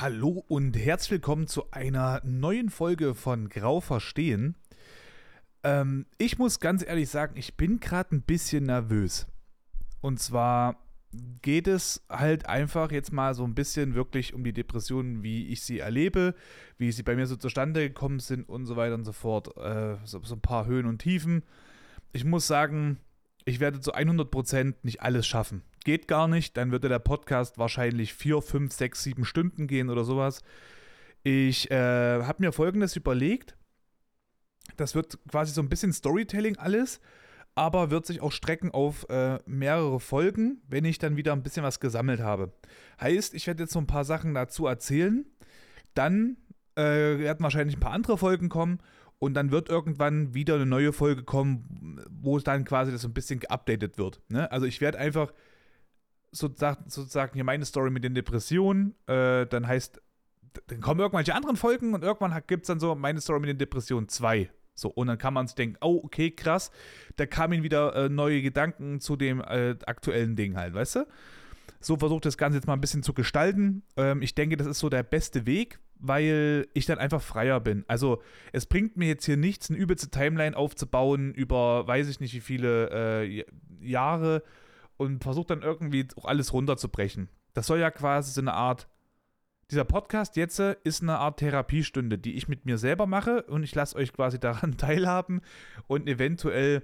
Hallo und herzlich willkommen zu einer neuen Folge von Grau Verstehen. Ähm, ich muss ganz ehrlich sagen, ich bin gerade ein bisschen nervös. Und zwar geht es halt einfach jetzt mal so ein bisschen wirklich um die Depressionen, wie ich sie erlebe, wie sie bei mir so zustande gekommen sind und so weiter und so fort. Äh, so, so ein paar Höhen und Tiefen. Ich muss sagen, ich werde zu 100% nicht alles schaffen. Geht gar nicht, dann würde der Podcast wahrscheinlich 4, 5, 6, 7 Stunden gehen oder sowas. Ich äh, habe mir folgendes überlegt. Das wird quasi so ein bisschen Storytelling alles, aber wird sich auch strecken auf äh, mehrere Folgen, wenn ich dann wieder ein bisschen was gesammelt habe. Heißt, ich werde jetzt so ein paar Sachen dazu erzählen. Dann äh, werden wahrscheinlich ein paar andere Folgen kommen und dann wird irgendwann wieder eine neue Folge kommen, wo dann quasi das so ein bisschen geupdatet wird. Ne? Also ich werde einfach sozusagen, hier meine Story mit den Depressionen, äh, dann heißt, dann kommen irgendwelche anderen Folgen und irgendwann gibt es dann so meine Story mit den Depressionen 2. So, und dann kann man sich denken, oh, okay, krass, da kamen wieder äh, neue Gedanken zu dem äh, aktuellen Ding halt, weißt du? So versucht das Ganze jetzt mal ein bisschen zu gestalten. Ähm, ich denke, das ist so der beste Weg, weil ich dann einfach freier bin. Also es bringt mir jetzt hier nichts, eine übelste Timeline aufzubauen über weiß ich nicht wie viele äh, Jahre und versucht dann irgendwie auch alles runterzubrechen. Das soll ja quasi so eine Art, dieser Podcast jetzt ist eine Art Therapiestunde, die ich mit mir selber mache und ich lasse euch quasi daran teilhaben und eventuell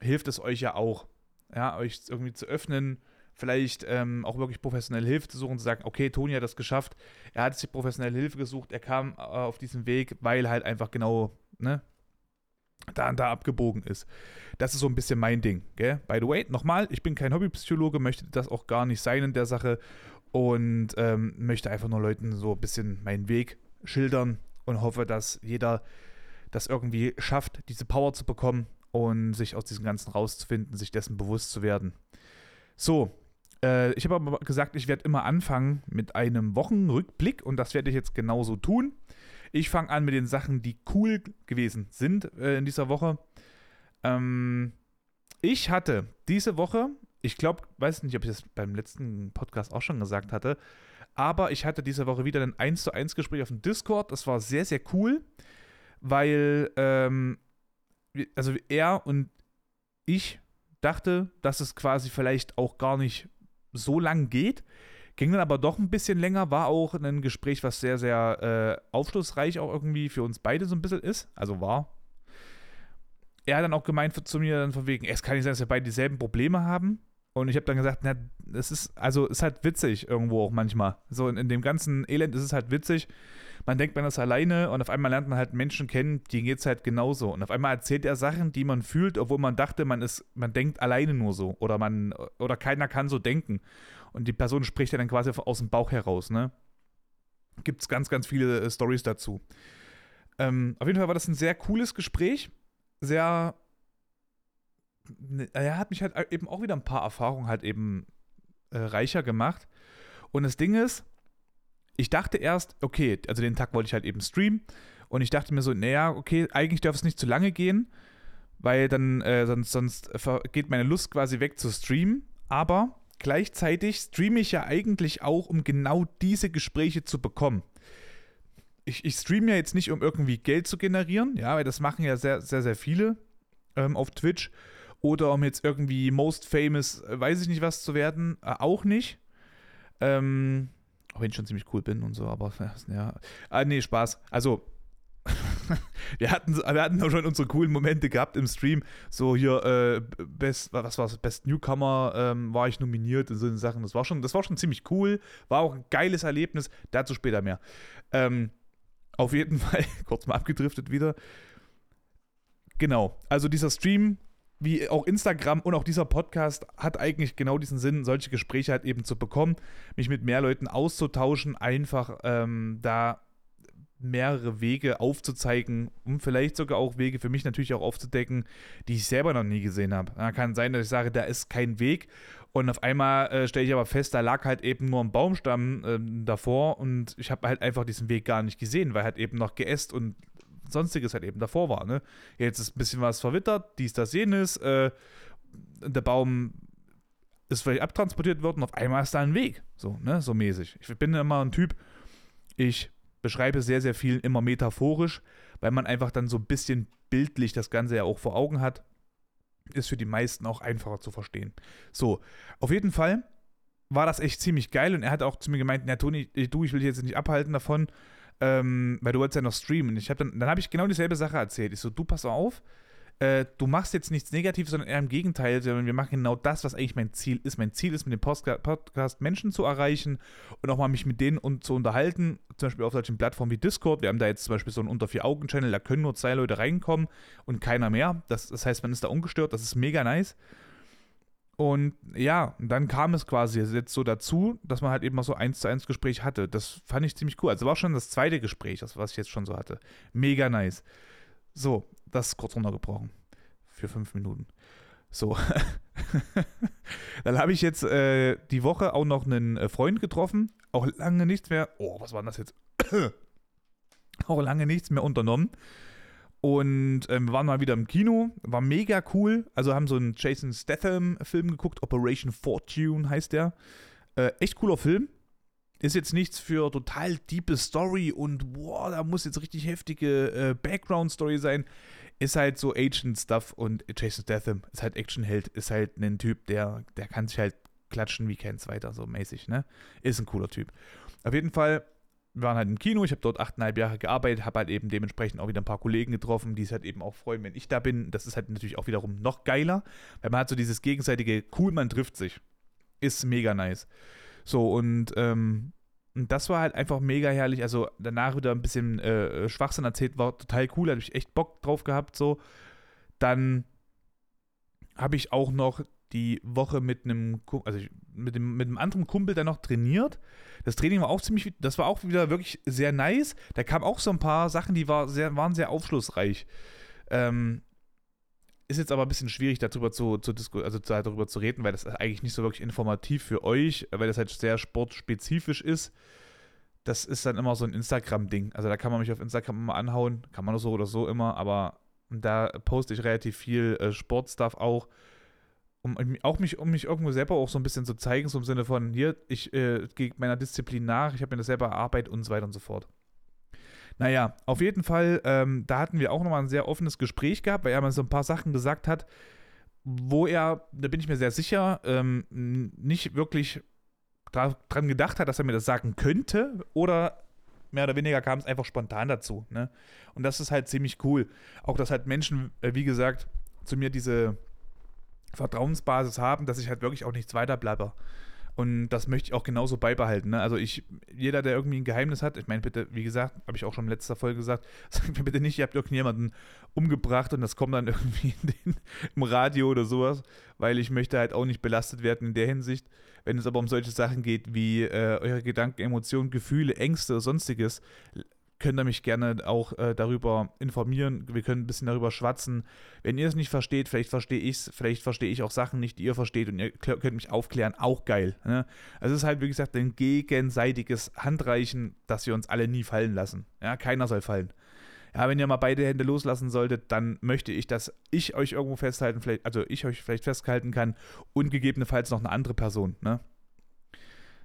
hilft es euch ja auch, ja, euch irgendwie zu öffnen, vielleicht ähm, auch wirklich professionelle Hilfe zu suchen, zu sagen, okay, Toni hat das geschafft, er hat sich professionelle Hilfe gesucht, er kam äh, auf diesen Weg, weil halt einfach genau, ne, da und da abgebogen ist. Das ist so ein bisschen mein Ding, gell? By the way, nochmal, ich bin kein Hobbypsychologe, möchte das auch gar nicht sein in der Sache und ähm, möchte einfach nur Leuten so ein bisschen meinen Weg schildern und hoffe, dass jeder das irgendwie schafft, diese Power zu bekommen und sich aus diesem Ganzen rauszufinden, sich dessen bewusst zu werden. So, äh, ich habe aber gesagt, ich werde immer anfangen mit einem Wochenrückblick und das werde ich jetzt genauso tun. Ich fange an mit den Sachen, die cool gewesen sind äh, in dieser Woche. Ähm, ich hatte diese Woche, ich glaube, weiß nicht, ob ich das beim letzten Podcast auch schon gesagt hatte, aber ich hatte diese Woche wieder ein 1 zu 1 Gespräch auf dem Discord. Das war sehr, sehr cool, weil ähm, also er und ich dachte, dass es quasi vielleicht auch gar nicht so lang geht. Ging dann aber doch ein bisschen länger, war auch ein Gespräch, was sehr, sehr äh, aufschlussreich auch irgendwie für uns beide so ein bisschen ist. Also war. Er hat dann auch gemeint zu mir dann von wegen, es kann nicht sein, dass wir beide dieselben Probleme haben. Und ich habe dann gesagt, na, das ist, also ist halt witzig irgendwo auch manchmal. So in, in, dem ganzen Elend ist es halt witzig. Man denkt, man ist alleine und auf einmal lernt man halt Menschen kennen, denen geht es halt genauso. Und auf einmal erzählt er Sachen, die man fühlt, obwohl man dachte, man ist, man denkt alleine nur so. Oder man, oder keiner kann so denken. Und die Person spricht ja dann quasi aus dem Bauch heraus, ne? Gibt es ganz, ganz viele äh, Stories dazu. Ähm, auf jeden Fall war das ein sehr cooles Gespräch. Sehr Ne, er hat mich halt eben auch wieder ein paar Erfahrungen halt eben äh, reicher gemacht. Und das Ding ist, ich dachte erst, okay, also den Tag wollte ich halt eben streamen. Und ich dachte mir so, naja, okay, eigentlich darf es nicht zu lange gehen, weil dann äh, sonst, sonst geht meine Lust quasi weg zu streamen. Aber gleichzeitig streame ich ja eigentlich auch, um genau diese Gespräche zu bekommen. Ich, ich streame ja jetzt nicht, um irgendwie Geld zu generieren, ja, weil das machen ja sehr, sehr, sehr viele ähm, auf Twitch oder um jetzt irgendwie most famous, äh, weiß ich nicht was zu werden, äh, auch nicht. Ähm, auch wenn ich schon ziemlich cool bin und so, aber ja. Ah, nee, Spaß. Also, wir hatten, wir hatten auch schon unsere coolen Momente gehabt im Stream. So hier, äh, Best, was war es, Best Newcomer ähm, war ich nominiert und so Sachen. Das war, schon, das war schon ziemlich cool. War auch ein geiles Erlebnis. Dazu später mehr. Ähm, auf jeden Fall, kurz mal abgedriftet wieder. Genau, also dieser Stream wie auch Instagram und auch dieser Podcast hat eigentlich genau diesen Sinn, solche Gespräche halt eben zu bekommen, mich mit mehr Leuten auszutauschen, einfach ähm, da mehrere Wege aufzuzeigen, um vielleicht sogar auch Wege für mich natürlich auch aufzudecken, die ich selber noch nie gesehen habe. Da kann sein, dass ich sage, da ist kein Weg und auf einmal äh, stelle ich aber fest, da lag halt eben nur ein Baumstamm äh, davor und ich habe halt einfach diesen Weg gar nicht gesehen, weil halt eben noch geäst und sonstiges halt eben davor war. Ne? Jetzt ist ein bisschen was verwittert, dies, das, jenes. Äh, der Baum ist vielleicht abtransportiert worden, auf einmal ist da ein Weg. So, ne, so mäßig. Ich bin immer ein Typ, Ich beschreibe sehr, sehr viel immer metaphorisch, weil man einfach dann so ein bisschen bildlich das Ganze ja auch vor Augen hat. Ist für die meisten auch einfacher zu verstehen. So, auf jeden Fall war das echt ziemlich geil und er hat auch zu mir gemeint, na Toni, du, ich will dich jetzt nicht abhalten davon, ähm, weil du wolltest ja noch streamen. Ich hab dann dann habe ich genau dieselbe Sache erzählt. Ich so, du pass auf, äh, du machst jetzt nichts Negatives, sondern eher im Gegenteil, sondern wir machen genau das, was eigentlich mein Ziel ist. Mein Ziel ist, mit dem Podcast Menschen zu erreichen und auch mal mich mit denen und zu unterhalten, zum Beispiel auf solchen Plattformen wie Discord. Wir haben da jetzt zum Beispiel so einen unter vier Augen Channel, da können nur zwei Leute reinkommen und keiner mehr. Das, das heißt, man ist da ungestört, das ist mega nice. Und ja, dann kam es quasi jetzt so dazu, dass man halt eben mal so eins zu eins Gespräch hatte. Das fand ich ziemlich cool. Also war schon das zweite Gespräch, was ich jetzt schon so hatte. Mega nice. So, das ist kurz runtergebrochen. Für fünf Minuten. So. dann habe ich jetzt äh, die Woche auch noch einen äh, Freund getroffen. Auch lange nichts mehr. Oh, was war denn das jetzt? auch lange nichts mehr unternommen. Und ähm, waren mal wieder im Kino, war mega cool. Also haben so einen Jason Statham-Film geguckt, Operation Fortune heißt der. Äh, echt cooler Film. Ist jetzt nichts für total diepe Story und boah, da muss jetzt richtig heftige äh, Background-Story sein. Ist halt so Agent-Stuff und Jason Statham ist halt Actionheld, ist halt ein Typ, der, der kann sich halt klatschen wie kein zweiter, so mäßig, ne? Ist ein cooler Typ. Auf jeden Fall wir waren halt im Kino, ich habe dort achteinhalb Jahre gearbeitet, habe halt eben dementsprechend auch wieder ein paar Kollegen getroffen, die es halt eben auch freuen, wenn ich da bin. Das ist halt natürlich auch wiederum noch geiler, weil man hat so dieses gegenseitige, cool, man trifft sich. Ist mega nice. So, und, ähm, und das war halt einfach mega herrlich. Also danach wieder ein bisschen äh, Schwachsinn erzählt, war total cool, hatte ich echt Bock drauf gehabt, so. Dann habe ich auch noch die Woche mit einem, also mit, dem, mit einem anderen Kumpel dann noch trainiert. Das Training war auch ziemlich, das war auch wieder wirklich sehr nice. Da kamen auch so ein paar Sachen, die war sehr, waren sehr aufschlussreich. Ähm, ist jetzt aber ein bisschen schwierig, darüber zu, zu, also darüber zu reden, weil das eigentlich nicht so wirklich informativ für euch, weil das halt sehr sportspezifisch ist. Das ist dann immer so ein Instagram-Ding. Also da kann man mich auf Instagram immer anhauen, kann man so oder so immer, aber da poste ich relativ viel äh, Sportstuff auch um auch mich, um mich irgendwo selber auch so ein bisschen zu zeigen, so im Sinne von, hier, ich äh, gehe meiner Disziplin nach, ich habe mir das selber erarbeitet und so weiter und so fort. Naja, auf jeden Fall, ähm, da hatten wir auch nochmal ein sehr offenes Gespräch gehabt, weil er mir so ein paar Sachen gesagt hat, wo er, da bin ich mir sehr sicher, ähm, nicht wirklich dran gedacht hat, dass er mir das sagen könnte oder mehr oder weniger kam es einfach spontan dazu. Ne? Und das ist halt ziemlich cool. Auch, dass halt Menschen, äh, wie gesagt, zu mir diese Vertrauensbasis haben, dass ich halt wirklich auch nichts weiter bleibe. Und das möchte ich auch genauso beibehalten. Ne? Also ich, jeder, der irgendwie ein Geheimnis hat, ich meine, bitte, wie gesagt, habe ich auch schon in letzter Folge gesagt, sagt mir bitte nicht, ihr habt irgendjemanden umgebracht und das kommt dann irgendwie den, im Radio oder sowas, weil ich möchte halt auch nicht belastet werden in der Hinsicht. Wenn es aber um solche Sachen geht wie äh, eure Gedanken, Emotionen, Gefühle, Ängste oder sonstiges, könnt ihr mich gerne auch äh, darüber informieren. Wir können ein bisschen darüber schwatzen. Wenn ihr es nicht versteht, vielleicht verstehe ich es, vielleicht verstehe ich auch Sachen nicht, die ihr versteht und ihr könnt mich aufklären. Auch geil. Ne? Also es ist halt, wie gesagt, ein gegenseitiges Handreichen, dass wir uns alle nie fallen lassen. Ja, keiner soll fallen. Ja, wenn ihr mal beide Hände loslassen solltet, dann möchte ich, dass ich euch irgendwo festhalten, vielleicht, also ich euch vielleicht festhalten kann und gegebenenfalls noch eine andere Person. Ne?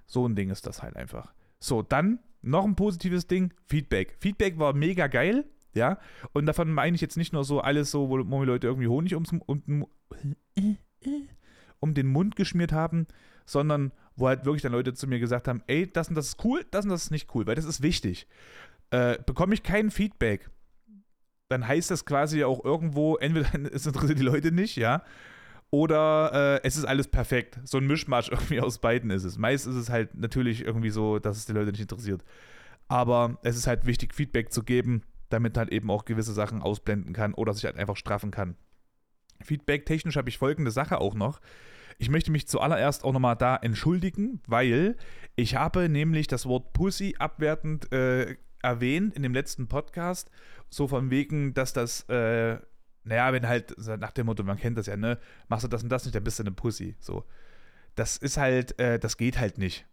So ein Ding ist das halt einfach. So, dann noch ein positives Ding, Feedback. Feedback war mega geil, ja. Und davon meine ich jetzt nicht nur so alles so, wo, wo Leute irgendwie Honig ums, um, um den Mund geschmiert haben, sondern wo halt wirklich dann Leute zu mir gesagt haben, ey, das und das ist cool, das und das ist nicht cool, weil das ist wichtig. Äh, bekomme ich kein Feedback, dann heißt das quasi auch irgendwo, entweder es interessiert die Leute nicht, ja, oder äh, es ist alles perfekt. So ein Mischmasch irgendwie aus beiden ist es. Meist ist es halt natürlich irgendwie so, dass es die Leute nicht interessiert. Aber es ist halt wichtig, Feedback zu geben, damit halt eben auch gewisse Sachen ausblenden kann oder sich halt einfach straffen kann. Feedback-technisch habe ich folgende Sache auch noch. Ich möchte mich zuallererst auch nochmal da entschuldigen, weil ich habe nämlich das Wort Pussy abwertend äh, erwähnt in dem letzten Podcast. So von wegen, dass das äh, naja, wenn halt nach dem Motto, man kennt das ja, ne, machst du das und das nicht, dann bist du eine Pussy. So. Das ist halt, äh, das geht halt nicht.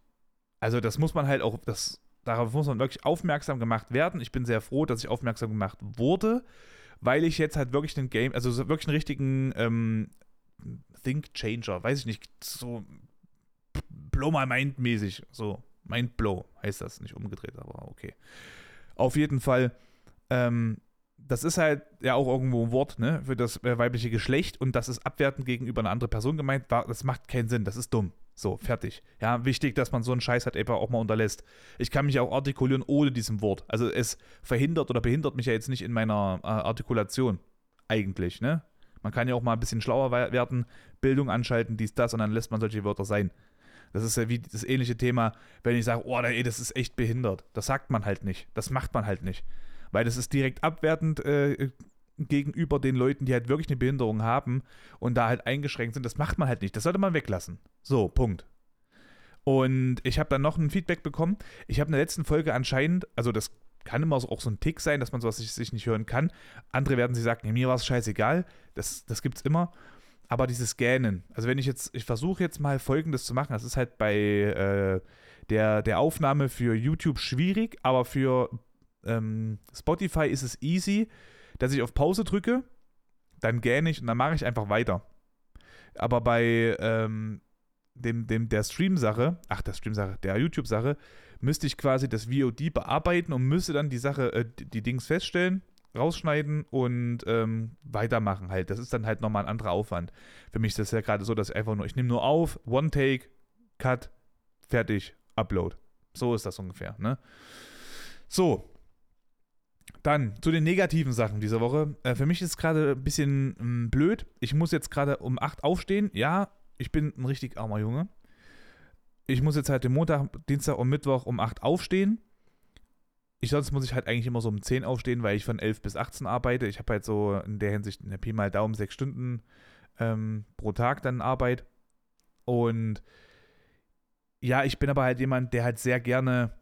Also das muss man halt auch, das, darauf muss man wirklich aufmerksam gemacht werden. Ich bin sehr froh, dass ich aufmerksam gemacht wurde, weil ich jetzt halt wirklich einen Game, also wirklich einen richtigen ähm, Think Changer, weiß ich nicht, so blow my mind mäßig, so Mindblow heißt das, nicht umgedreht, aber okay. Auf jeden Fall, ähm, das ist halt ja auch irgendwo ein Wort ne, für das äh, weibliche Geschlecht und das ist abwertend gegenüber einer anderen Person gemeint. Das macht keinen Sinn, das ist dumm. So, fertig. Ja, wichtig, dass man so einen Scheiß halt eben auch mal unterlässt. Ich kann mich auch artikulieren ohne diesem Wort. Also es verhindert oder behindert mich ja jetzt nicht in meiner äh, Artikulation. Eigentlich, ne? Man kann ja auch mal ein bisschen schlauer werden, Bildung anschalten, dies, das und dann lässt man solche Wörter sein. Das ist ja wie das ähnliche Thema, wenn ich sage, oh, das ist echt behindert. Das sagt man halt nicht. Das macht man halt nicht. Weil das ist direkt abwertend äh, gegenüber den Leuten, die halt wirklich eine Behinderung haben und da halt eingeschränkt sind. Das macht man halt nicht. Das sollte man weglassen. So, Punkt. Und ich habe dann noch ein Feedback bekommen. Ich habe in der letzten Folge anscheinend, also das kann immer auch so ein Tick sein, dass man sowas sich, sich nicht hören kann. Andere werden sich sagen, mir war es scheißegal. Das, das gibt es immer. Aber dieses Gähnen, also wenn ich jetzt, ich versuche jetzt mal folgendes zu machen, das ist halt bei äh, der, der Aufnahme für YouTube schwierig, aber für ähm, Spotify ist es easy, dass ich auf Pause drücke, dann gähne ich und dann mache ich einfach weiter. Aber bei ähm, dem, dem, der Stream-Sache, ach, der Stream-Sache, der YouTube-Sache, müsste ich quasi das VOD bearbeiten und müsste dann die Sache, äh, die Dings feststellen, rausschneiden und ähm, weitermachen halt. Das ist dann halt nochmal ein anderer Aufwand. Für mich ist das ja gerade so, dass ich einfach nur, ich nehme nur auf, One Take, Cut, fertig, Upload. So ist das ungefähr, ne? So. Dann zu den negativen Sachen dieser Woche. Äh, für mich ist es gerade ein bisschen mh, hm, blöd. Ich muss jetzt gerade um 8 aufstehen. Ja, ich bin ein richtig armer Junge. Ich muss jetzt halt den Montag, Dienstag und Mittwoch um 8 aufstehen ich sonst muss ich halt eigentlich immer so um 10 aufstehen, weil ich von 11 bis 18 arbeite. Ich habe halt so in der Hinsicht in der Pi mal Daumen sechs Stunden ähm, pro Tag dann Arbeit. Und ja, ich bin aber halt jemand, der halt sehr gerne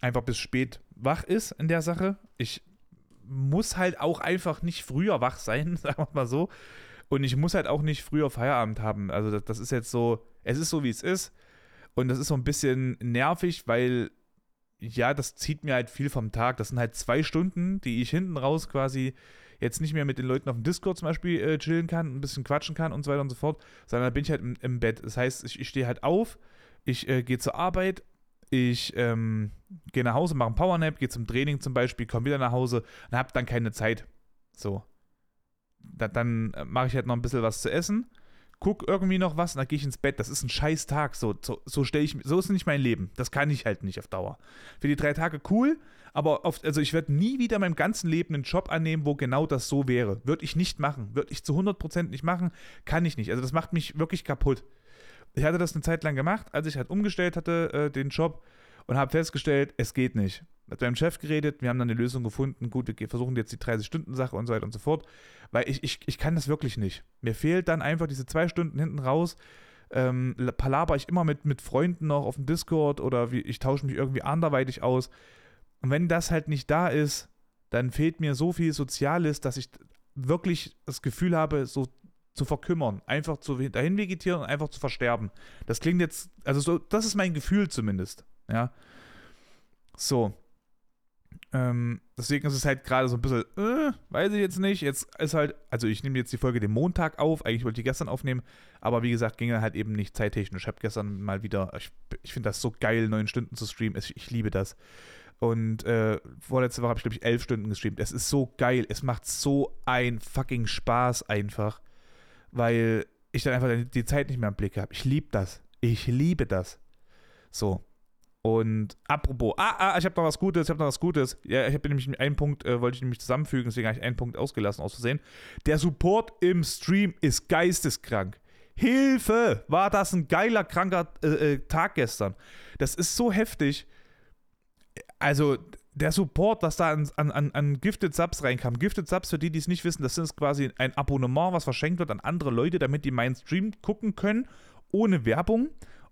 einfach bis spät wach ist in der Sache. Ich muss halt auch einfach nicht früher wach sein, sagen wir mal so. Und ich muss halt auch nicht früher Feierabend haben. Also das, das ist jetzt so, es ist so, wie es ist. Und das ist so ein bisschen nervig, weil ja, das zieht mir halt viel vom Tag. Das sind halt zwei Stunden, die ich hinten raus quasi jetzt nicht mehr mit den Leuten auf dem Discord zum Beispiel äh, chillen kann, ein bisschen quatschen kann und so weiter und so fort, sondern da bin ich halt im, im Bett. Das heißt, ich, ich stehe halt auf, ich äh, gehe zur Arbeit, ich ähm, gehe nach Hause, mache einen Powernap, gehe zum Training zum Beispiel, komme wieder nach Hause und habe dann keine Zeit. So. Da, dann äh, mache ich halt noch ein bisschen was zu essen guck irgendwie noch was und dann gehe ich ins Bett. Das ist ein scheiß Tag. So, so, so stelle ich so ist nicht mein Leben. Das kann ich halt nicht auf Dauer. Für die drei Tage cool, aber oft, also ich werde nie wieder in meinem ganzen Leben einen Job annehmen, wo genau das so wäre. Würde ich nicht machen. Würde ich zu 100% nicht machen. Kann ich nicht. Also das macht mich wirklich kaputt. Ich hatte das eine Zeit lang gemacht, als ich halt umgestellt hatte, äh, den Job und habe festgestellt, es geht nicht mit meinem Chef geredet, wir haben dann eine Lösung gefunden. Gut, wir versuchen jetzt die 30-Stunden-Sache und so weiter und so fort. Weil ich, ich, ich kann das wirklich nicht. Mir fehlt dann einfach diese zwei Stunden hinten raus. Ähm, palaber ich immer mit, mit Freunden noch auf dem Discord oder wie, ich tausche mich irgendwie anderweitig aus. Und wenn das halt nicht da ist, dann fehlt mir so viel Soziales, dass ich wirklich das Gefühl habe, so zu verkümmern, einfach zu dahin vegetieren und einfach zu versterben. Das klingt jetzt, also so, das ist mein Gefühl zumindest. Ja. So. Ähm, deswegen ist es halt gerade so ein bisschen, äh, weiß ich jetzt nicht. Jetzt ist halt, also ich nehme jetzt die Folge den Montag auf. Eigentlich wollte ich die gestern aufnehmen, aber wie gesagt, ging halt eben nicht zeittechnisch. Ich habe gestern mal wieder, ich, ich finde das so geil, neun Stunden zu streamen. Ich, ich liebe das. Und äh, vorletzte Woche habe ich, glaube ich, elf Stunden gestreamt. Es ist so geil. Es macht so ein fucking Spaß einfach, weil ich dann einfach die Zeit nicht mehr im Blick habe. Ich liebe das. Ich liebe das. So. Und apropos, ah, ah, ich habe noch was Gutes, ich habe noch was Gutes. Ja, ich habe nämlich einen Punkt, äh, wollte ich nämlich zusammenfügen, deswegen habe ich einen Punkt ausgelassen, aus Versehen. Der Support im Stream ist geisteskrank. Hilfe! War das ein geiler, kranker äh, äh, Tag gestern. Das ist so heftig. Also, der Support, dass da an, an, an Gifted Subs reinkam. Gifted Subs, für die, die es nicht wissen, das ist quasi ein Abonnement, was verschenkt wird an andere Leute, damit die meinen Stream gucken können, ohne Werbung.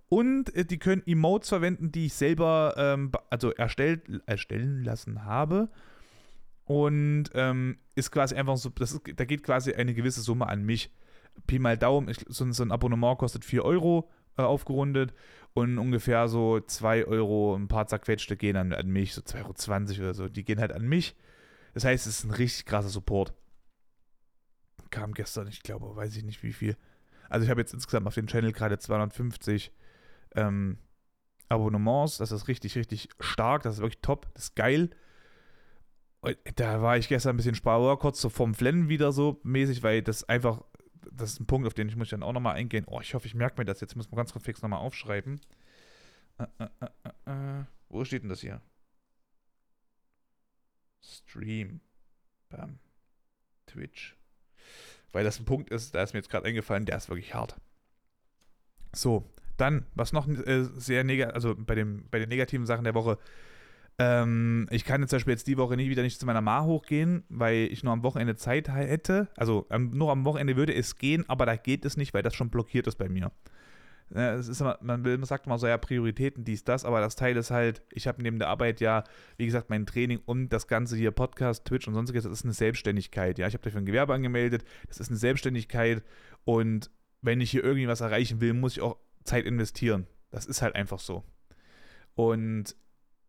Und äh, die können Emotes verwenden, die ich selber ähm, also erstellt, erstellen lassen habe. Und ähm, ist quasi einfach so, das ist, da geht quasi eine gewisse Summe an mich. Pi mal Daumen, ich, so, so, ein Abonnement kostet 4 Euro äh, aufgerundet und ungefähr so 2 Euro, ein paar zerquetschte gehen dann an mich, so 2,20 Euro oder so, die gehen halt an mich. Das heißt, es ist ein richtig krasser Support. Kam gestern, ich glaube, weiß ich nicht wie viel. Also ich habe jetzt insgesamt auf dem Channel gerade 250 ähm, Abonnements. Das ist richtig, richtig stark. Das ist wirklich top. Das ist geil. Und da war ich gestern ein bisschen sparer, kurz so vom Flennen wieder so mäßig, weil das einfach, das ist ein Punkt, auf den ich muss dann auch nochmal eingehen. Oh, ich hoffe, ich merke mir das jetzt. Ich muss mal ganz fix nochmal aufschreiben. Äh, äh, äh, äh, äh. Wo steht denn das hier? Stream. Bam. Twitch. Weil das ein Punkt ist, da ist mir jetzt gerade eingefallen, der ist wirklich hart. So, dann, was noch äh, sehr negativ, also bei, dem, bei den negativen Sachen der Woche, ähm, ich kann jetzt zum Beispiel jetzt die Woche nicht wieder nicht zu meiner Ma hochgehen, weil ich nur am Wochenende Zeit hätte. Also ähm, nur am Wochenende würde es gehen, aber da geht es nicht, weil das schon blockiert ist bei mir. Ja, es ist man, will, man sagt immer so, ja, Prioritäten, dies, das, aber das Teil ist halt, ich habe neben der Arbeit ja, wie gesagt, mein Training und das Ganze hier, Podcast, Twitch und sonstiges, das ist eine Selbstständigkeit. Ja, ich habe dafür ein Gewerbe angemeldet, das ist eine Selbstständigkeit und wenn ich hier irgendwie was erreichen will, muss ich auch Zeit investieren. Das ist halt einfach so. Und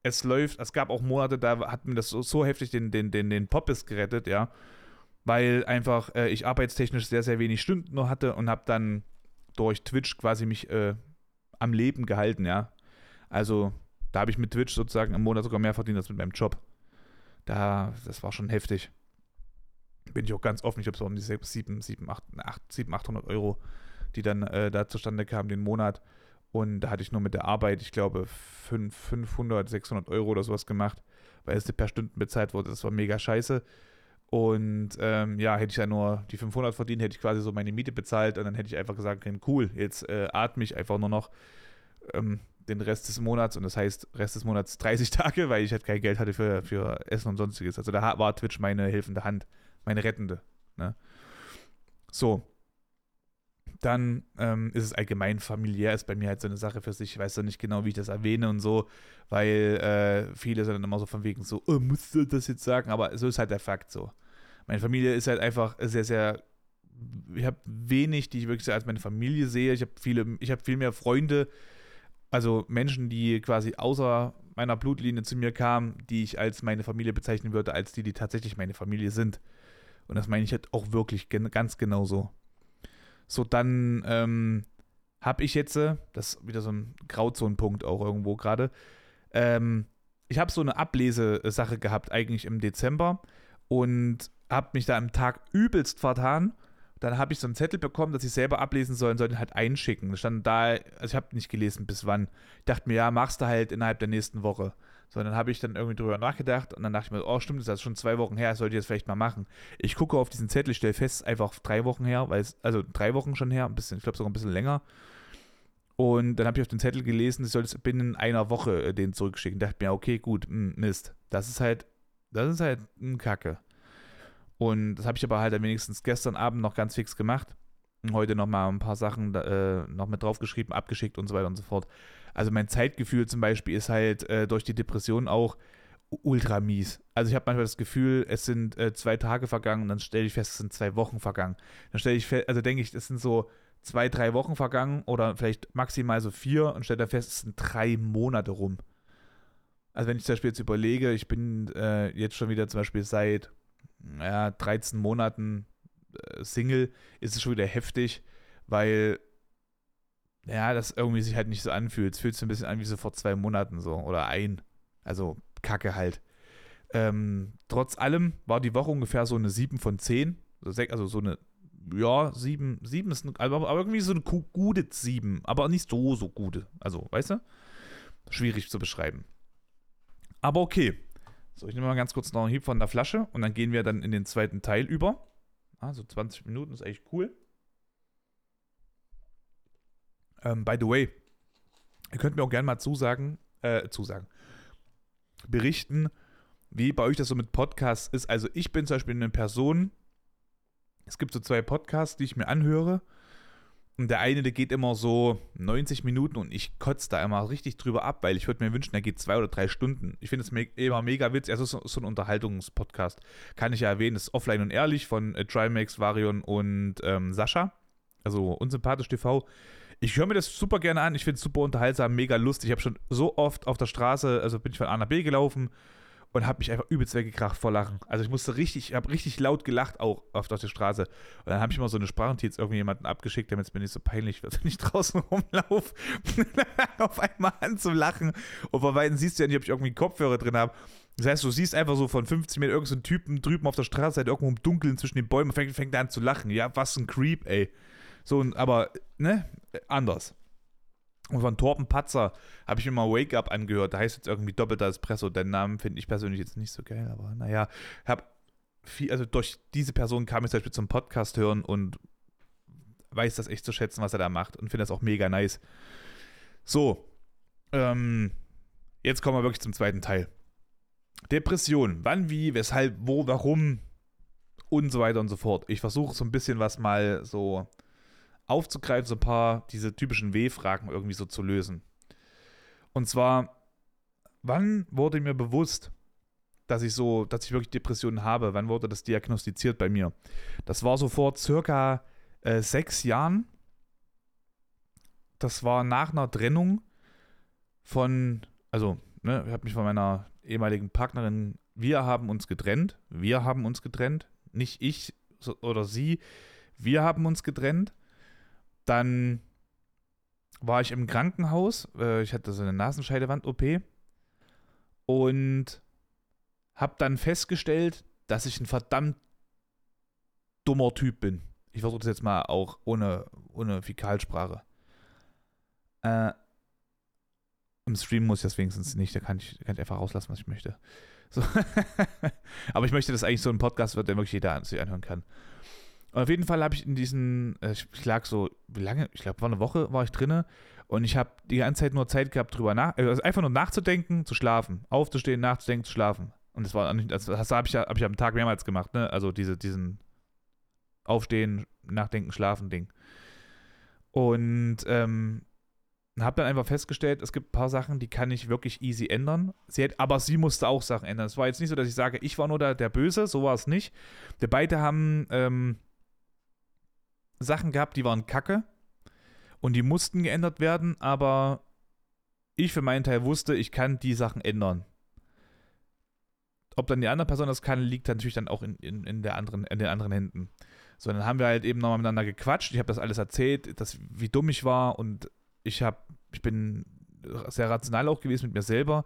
es läuft, es gab auch Monate, da hat mir das so, so heftig den, den, den, den Poppes gerettet, ja, weil einfach äh, ich arbeitstechnisch sehr, sehr wenig Stunden nur hatte und habe dann durch Twitch quasi mich äh, am Leben gehalten, ja. Also da habe ich mit Twitch sozusagen im Monat sogar mehr verdient als mit meinem Job. Da, das war schon heftig. Bin ich auch ganz offen, ich habe so um die 7, 7, 8, 8, 7, 800 Euro, die dann äh, da zustande kamen den Monat. Und da hatte ich nur mit der Arbeit, ich glaube, 5, 500, 600 Euro oder sowas gemacht, weil es per Stunden bezahlt wurde. Das war mega scheiße. Und ähm, ja, hätte ich ja nur die 500 verdient, hätte ich quasi so meine Miete bezahlt und dann hätte ich einfach gesagt, cool, jetzt äh, atme ich einfach nur noch ähm, den Rest des Monats und das heißt Rest des Monats 30 Tage, weil ich halt kein Geld hatte für, für Essen und sonstiges. Also da war Twitch meine hilfende Hand, meine rettende. Ne? So. Dann ähm, ist es allgemein familiär, ist bei mir halt so eine Sache für sich. Ich weiß ja nicht genau, wie ich das erwähne und so, weil äh, viele sind dann immer so von wegen so, oh, musst du das jetzt sagen? Aber so ist halt der Fakt so meine Familie ist halt einfach sehr, sehr. Ich habe wenig, die ich wirklich als meine Familie sehe. Ich habe viele, ich habe viel mehr Freunde, also Menschen, die quasi außer meiner Blutlinie zu mir kamen, die ich als meine Familie bezeichnen würde, als die, die tatsächlich meine Familie sind. Und das meine ich halt auch wirklich gen ganz genau so. Dann ähm, habe ich jetzt, das ist wieder so ein Grauzonenpunkt auch irgendwo gerade, ähm, ich habe so eine Ablesesache gehabt eigentlich im Dezember und habe mich da am Tag übelst vertan. Dann habe ich so einen Zettel bekommen, dass ich selber ablesen soll und soll den halt einschicken. Da stand da, also ich habe nicht gelesen, bis wann. Ich dachte mir, ja, machst du halt innerhalb der nächsten Woche. So, dann habe ich dann irgendwie drüber nachgedacht und dann dachte ich mir, oh, stimmt, das ist schon zwei Wochen her, sollte ich das vielleicht mal machen. Ich gucke auf diesen Zettel, stelle fest, einfach drei Wochen her, weil es, also drei Wochen schon her, ein bisschen, ich glaube sogar ein bisschen länger. Und dann habe ich auf den Zettel gelesen, ich soll es binnen einer Woche äh, den zurückschicken. Dachte mir, okay, gut, mh, Mist. Das ist halt, das ist halt ein Kacke. Und das habe ich aber halt wenigstens gestern Abend noch ganz fix gemacht. Heute nochmal ein paar Sachen äh, noch mit draufgeschrieben, abgeschickt und so weiter und so fort. Also mein Zeitgefühl zum Beispiel ist halt äh, durch die Depression auch ultra mies. Also ich habe manchmal das Gefühl, es sind äh, zwei Tage vergangen und dann stelle ich fest, es sind zwei Wochen vergangen. Dann stelle ich fest, also denke ich, es sind so zwei, drei Wochen vergangen oder vielleicht maximal so vier und stelle dann fest, es sind drei Monate rum. Also wenn ich zum Beispiel jetzt überlege, ich bin äh, jetzt schon wieder zum Beispiel seit ja, 13 Monaten Single, ist es schon wieder heftig, weil ja, das irgendwie sich halt nicht so anfühlt. Es fühlt sich ein bisschen an wie so vor zwei Monaten so oder ein. Also Kacke halt. Ähm, trotz allem war die Woche ungefähr so eine 7 von 10. Also so eine, ja, 7, 7 ist, eine, aber, aber irgendwie so eine gute 7, aber nicht so, so gute. Also, weißt du? Schwierig zu beschreiben. Aber okay. So, ich nehme mal ganz kurz noch einen Hieb von der Flasche und dann gehen wir dann in den zweiten Teil über. Also 20 Minuten ist echt cool. Ähm, by the way, ihr könnt mir auch gerne mal zusagen, äh, zusagen, berichten, wie bei euch das so mit Podcasts ist. Also ich bin zum Beispiel eine Person, es gibt so zwei Podcasts, die ich mir anhöre und der eine, der geht immer so 90 Minuten und ich kotze da immer richtig drüber ab, weil ich würde mir wünschen, der geht zwei oder drei Stunden. Ich finde es me immer mega witzig. Also so, so ein Unterhaltungspodcast. Kann ich ja erwähnen, das ist Offline und Ehrlich von äh, Trimax, Varion und ähm, Sascha. Also unsympathisch TV. Ich höre mir das super gerne an. Ich finde es super unterhaltsam, mega lustig. Ich habe schon so oft auf der Straße, also bin ich von A nach B gelaufen und habe mich einfach übelst weggekracht vor Lachen. Also ich musste richtig, ich habe richtig laut gelacht auch auf, der Straße. Und dann habe ich mal so eine Sprachnotiz irgendwie jemanden abgeschickt, damit es mir nicht so peinlich wird, wenn ich draußen rumlaufe. auf einmal an zu lachen. Und von Weitem siehst du ja nicht, ob ich irgendwie einen Kopfhörer drin habe. Das heißt, du siehst einfach so von 50 Meter irgendeinen Typen drüben auf der Straße, irgendwo im Dunkeln zwischen den Bäumen, fängt, fängt an zu lachen. Ja, was ein Creep, ey. So, aber, ne, anders. Und von Torben Patzer habe ich mir mal Wake Up angehört. Da heißt jetzt irgendwie doppelter Espresso. Den Namen finde ich persönlich jetzt nicht so geil, aber naja, habe viel, also durch diese Person kam ich zum Beispiel zum Podcast hören und weiß das echt zu schätzen, was er da macht und finde das auch mega nice. So, ähm, jetzt kommen wir wirklich zum zweiten Teil. Depression. Wann, wie, weshalb, wo, warum und so weiter und so fort. Ich versuche so ein bisschen was mal so aufzugreifen, so ein paar diese typischen W-Fragen irgendwie so zu lösen. Und zwar, wann wurde mir bewusst, dass ich so, dass ich wirklich Depressionen habe? Wann wurde das diagnostiziert bei mir? Das war so vor circa äh, sechs Jahren. Das war nach einer Trennung von, also, ne, ich habe mich von meiner ehemaligen Partnerin, wir haben uns getrennt. Wir haben uns getrennt. Nicht ich oder sie. Wir haben uns getrennt. Dann war ich im Krankenhaus. Äh, ich hatte so eine Nasenscheidewand-OP. Und habe dann festgestellt, dass ich ein verdammt dummer Typ bin. Ich versuche das jetzt mal auch ohne, ohne Fäkalsprache. Äh, Im Stream muss ich das wenigstens nicht, da kann ich, kann ich einfach rauslassen, was ich möchte. So. Aber ich möchte, dass eigentlich so ein Podcast wird, der wirklich jeder sich anhören kann. Und auf jeden Fall habe ich in diesen, äh, ich lag so, wie lange? Ich glaube, war eine Woche, war ich drinne und ich habe die ganze Zeit nur Zeit gehabt, drüber nach, also einfach nur nachzudenken, zu schlafen, aufzustehen, nachzudenken, zu schlafen. Und das war, das, das habe ich, hab ich am Tag mehrmals gemacht, ne? Also diese, diesen Aufstehen, Nachdenken, Schlafen Ding. Und ähm, habe dann einfach festgestellt, es gibt ein paar Sachen, die kann ich wirklich easy ändern. Sie hat, aber sie musste auch Sachen ändern. Es war jetzt nicht so, dass ich sage, ich war nur der, der Böse, so war es nicht. Wir beide haben ähm, Sachen gehabt, die waren kacke und die mussten geändert werden, aber ich für meinen Teil wusste, ich kann die Sachen ändern. Ob dann die andere Person das kann, liegt natürlich dann auch in, in, in, der anderen, in den anderen Händen. So, dann haben wir halt eben nochmal miteinander gequatscht. Ich habe das alles erzählt, dass, wie dumm ich war und ich habe, ich bin sehr rational auch gewesen mit mir selber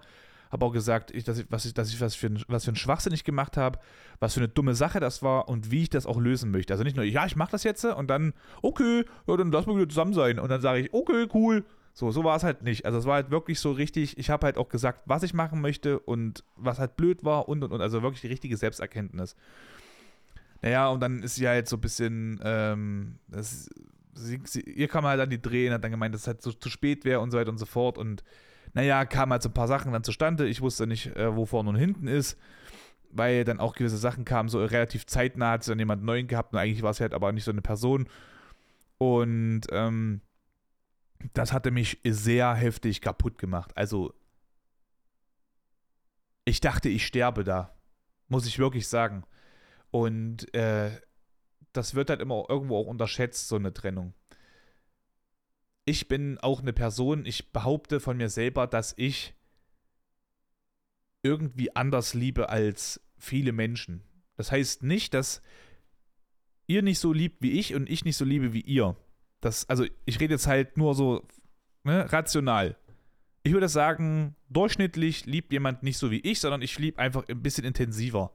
habe auch gesagt, ich, dass ich, was ich, dass ich was für, ein, was für einen Schwachsinn ich gemacht habe, was für eine dumme Sache das war und wie ich das auch lösen möchte. Also nicht nur, ja, ich mache das jetzt und dann, okay, ja, dann lass mal wieder zusammen sein. Und dann sage ich, okay, cool. So, so war es halt nicht. Also es war halt wirklich so richtig, ich habe halt auch gesagt, was ich machen möchte und was halt blöd war und und und. Also wirklich die richtige Selbsterkenntnis. Naja, und dann ist sie halt so ein bisschen, ähm, das, sie, sie, ihr kam halt an die Drehen, hat dann gemeint, dass es halt so zu spät wäre und so weiter und so fort. Und naja, kamen halt so ein paar Sachen dann zustande. Ich wusste nicht, äh, wo vorne und hinten ist, weil dann auch gewisse Sachen kamen, so relativ zeitnah hat sie dann jemand neuen gehabt und eigentlich war es halt aber nicht so eine Person. Und ähm, das hatte mich sehr heftig kaputt gemacht. Also, ich dachte, ich sterbe da. Muss ich wirklich sagen. Und äh, das wird halt immer irgendwo auch unterschätzt, so eine Trennung ich bin auch eine Person, ich behaupte von mir selber, dass ich irgendwie anders liebe als viele Menschen. Das heißt nicht, dass ihr nicht so liebt wie ich und ich nicht so liebe wie ihr. Das, also ich rede jetzt halt nur so ne, rational. Ich würde sagen, durchschnittlich liebt jemand nicht so wie ich, sondern ich liebe einfach ein bisschen intensiver.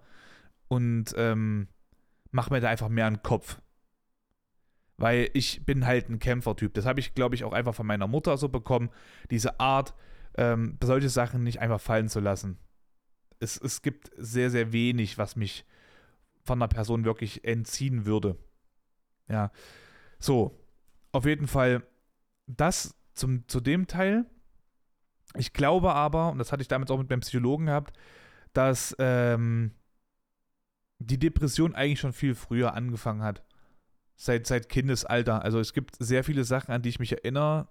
Und ähm, mache mir da einfach mehr einen Kopf weil ich bin halt ein Kämpfertyp. Das habe ich, glaube ich, auch einfach von meiner Mutter so bekommen. Diese Art, ähm, solche Sachen nicht einfach fallen zu lassen. Es, es gibt sehr, sehr wenig, was mich von einer Person wirklich entziehen würde. Ja. So, auf jeden Fall das zum, zu dem Teil. Ich glaube aber, und das hatte ich damals auch mit meinem Psychologen gehabt, dass ähm, die Depression eigentlich schon viel früher angefangen hat seit, seit Kindesalter. Also es gibt sehr viele Sachen, an die ich mich erinnere,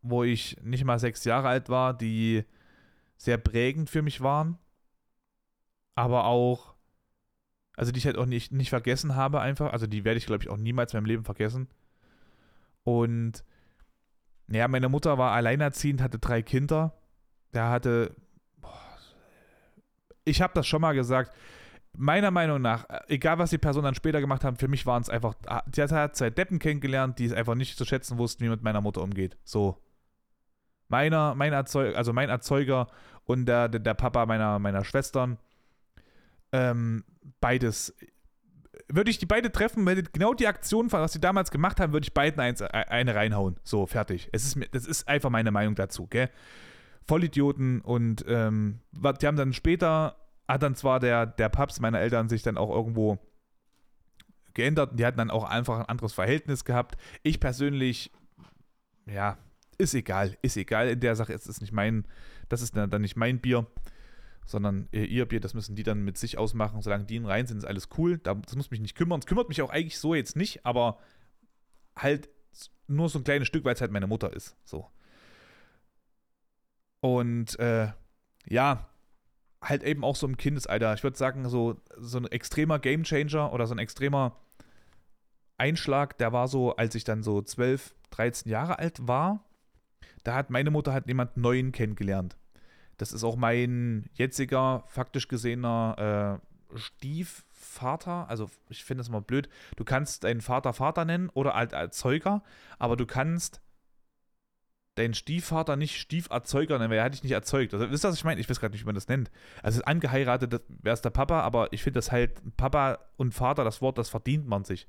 wo ich nicht mal sechs Jahre alt war, die sehr prägend für mich waren. Aber auch, also die ich halt auch nicht, nicht vergessen habe einfach. Also die werde ich, glaube ich, auch niemals in meinem Leben vergessen. Und ja, meine Mutter war alleinerziehend, hatte drei Kinder. Der hatte boah, ich habe das schon mal gesagt, meiner Meinung nach, äh, egal was die Personen dann später gemacht haben, für mich waren es einfach, ah, die hat zwei Deppen kennengelernt, die es einfach nicht zu schätzen wussten, wie mit meiner Mutter umgeht. So. Meiner, mein Erzeuger, also mein Erzeuger und der, der, der Papa meiner, meiner Schwestern, ähm, beides. Würde ich die beide treffen, wenn genau die Aktion, was sie damals gemacht haben, würde ich beiden eins, äh, eine reinhauen. So, fertig. Es ist, das ist einfach meine Meinung dazu, gell? Vollidioten und ähm, die haben dann später hat dann zwar der, der Paps meiner Eltern sich dann auch irgendwo geändert und die hatten dann auch einfach ein anderes Verhältnis gehabt. Ich persönlich, ja, ist egal, ist egal in der Sache, es ist nicht mein, das ist dann nicht mein Bier, sondern ihr Bier, das müssen die dann mit sich ausmachen. Solange die rein sind, ist alles cool. Das muss mich nicht kümmern. Es kümmert mich auch eigentlich so jetzt nicht, aber halt nur so ein kleines Stück, weil es halt meine Mutter ist. So. Und äh, ja, halt eben auch so im Kindesalter. Ich würde sagen, so, so ein extremer Gamechanger oder so ein extremer Einschlag, der war so, als ich dann so 12, 13 Jahre alt war. Da hat meine Mutter halt jemand Neuen kennengelernt. Das ist auch mein jetziger, faktisch gesehener äh, Stiefvater. Also, ich finde das immer blöd. Du kannst deinen Vater Vater nennen oder halt Erzeuger, aber du kannst deinen Stiefvater nicht Stieferzeuger nennen, weil er hat dich nicht erzeugt. Also, wisst ihr, was ich meine? Ich weiß gerade nicht, wie man das nennt. Also, angeheiratet wäre es der Papa, aber ich finde das halt, Papa und Vater, das Wort, das verdient man sich.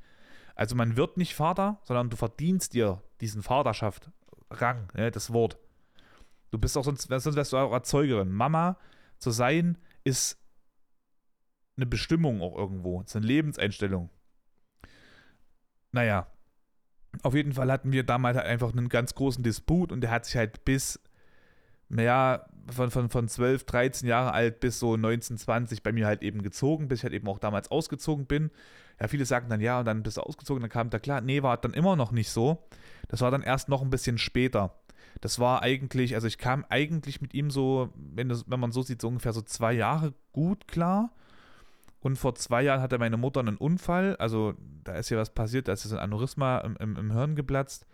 Also, man wird nicht Vater, sondern du verdienst dir diesen Vaterschaft, Rang, ne, das Wort. Du bist auch sonst, sonst wärst du auch Erzeugerin. Mama zu sein ist eine Bestimmung auch irgendwo. Ist eine Lebenseinstellung. Naja, auf jeden Fall hatten wir damals halt einfach einen ganz großen Disput und der hat sich halt bis, naja, von, von, von 12, 13 Jahre alt bis so 19, 20 bei mir halt eben gezogen, bis ich halt eben auch damals ausgezogen bin. Ja, viele sagen dann ja und dann bist du ausgezogen, dann kam da klar, nee, war dann immer noch nicht so. Das war dann erst noch ein bisschen später. Das war eigentlich, also ich kam eigentlich mit ihm so, wenn, das, wenn man so sieht, so ungefähr so zwei Jahre gut klar. Und vor zwei Jahren hatte meine Mutter einen Unfall. Also da ist ja was passiert, da ist ein Aneurysma im, im, im Hirn geplatzt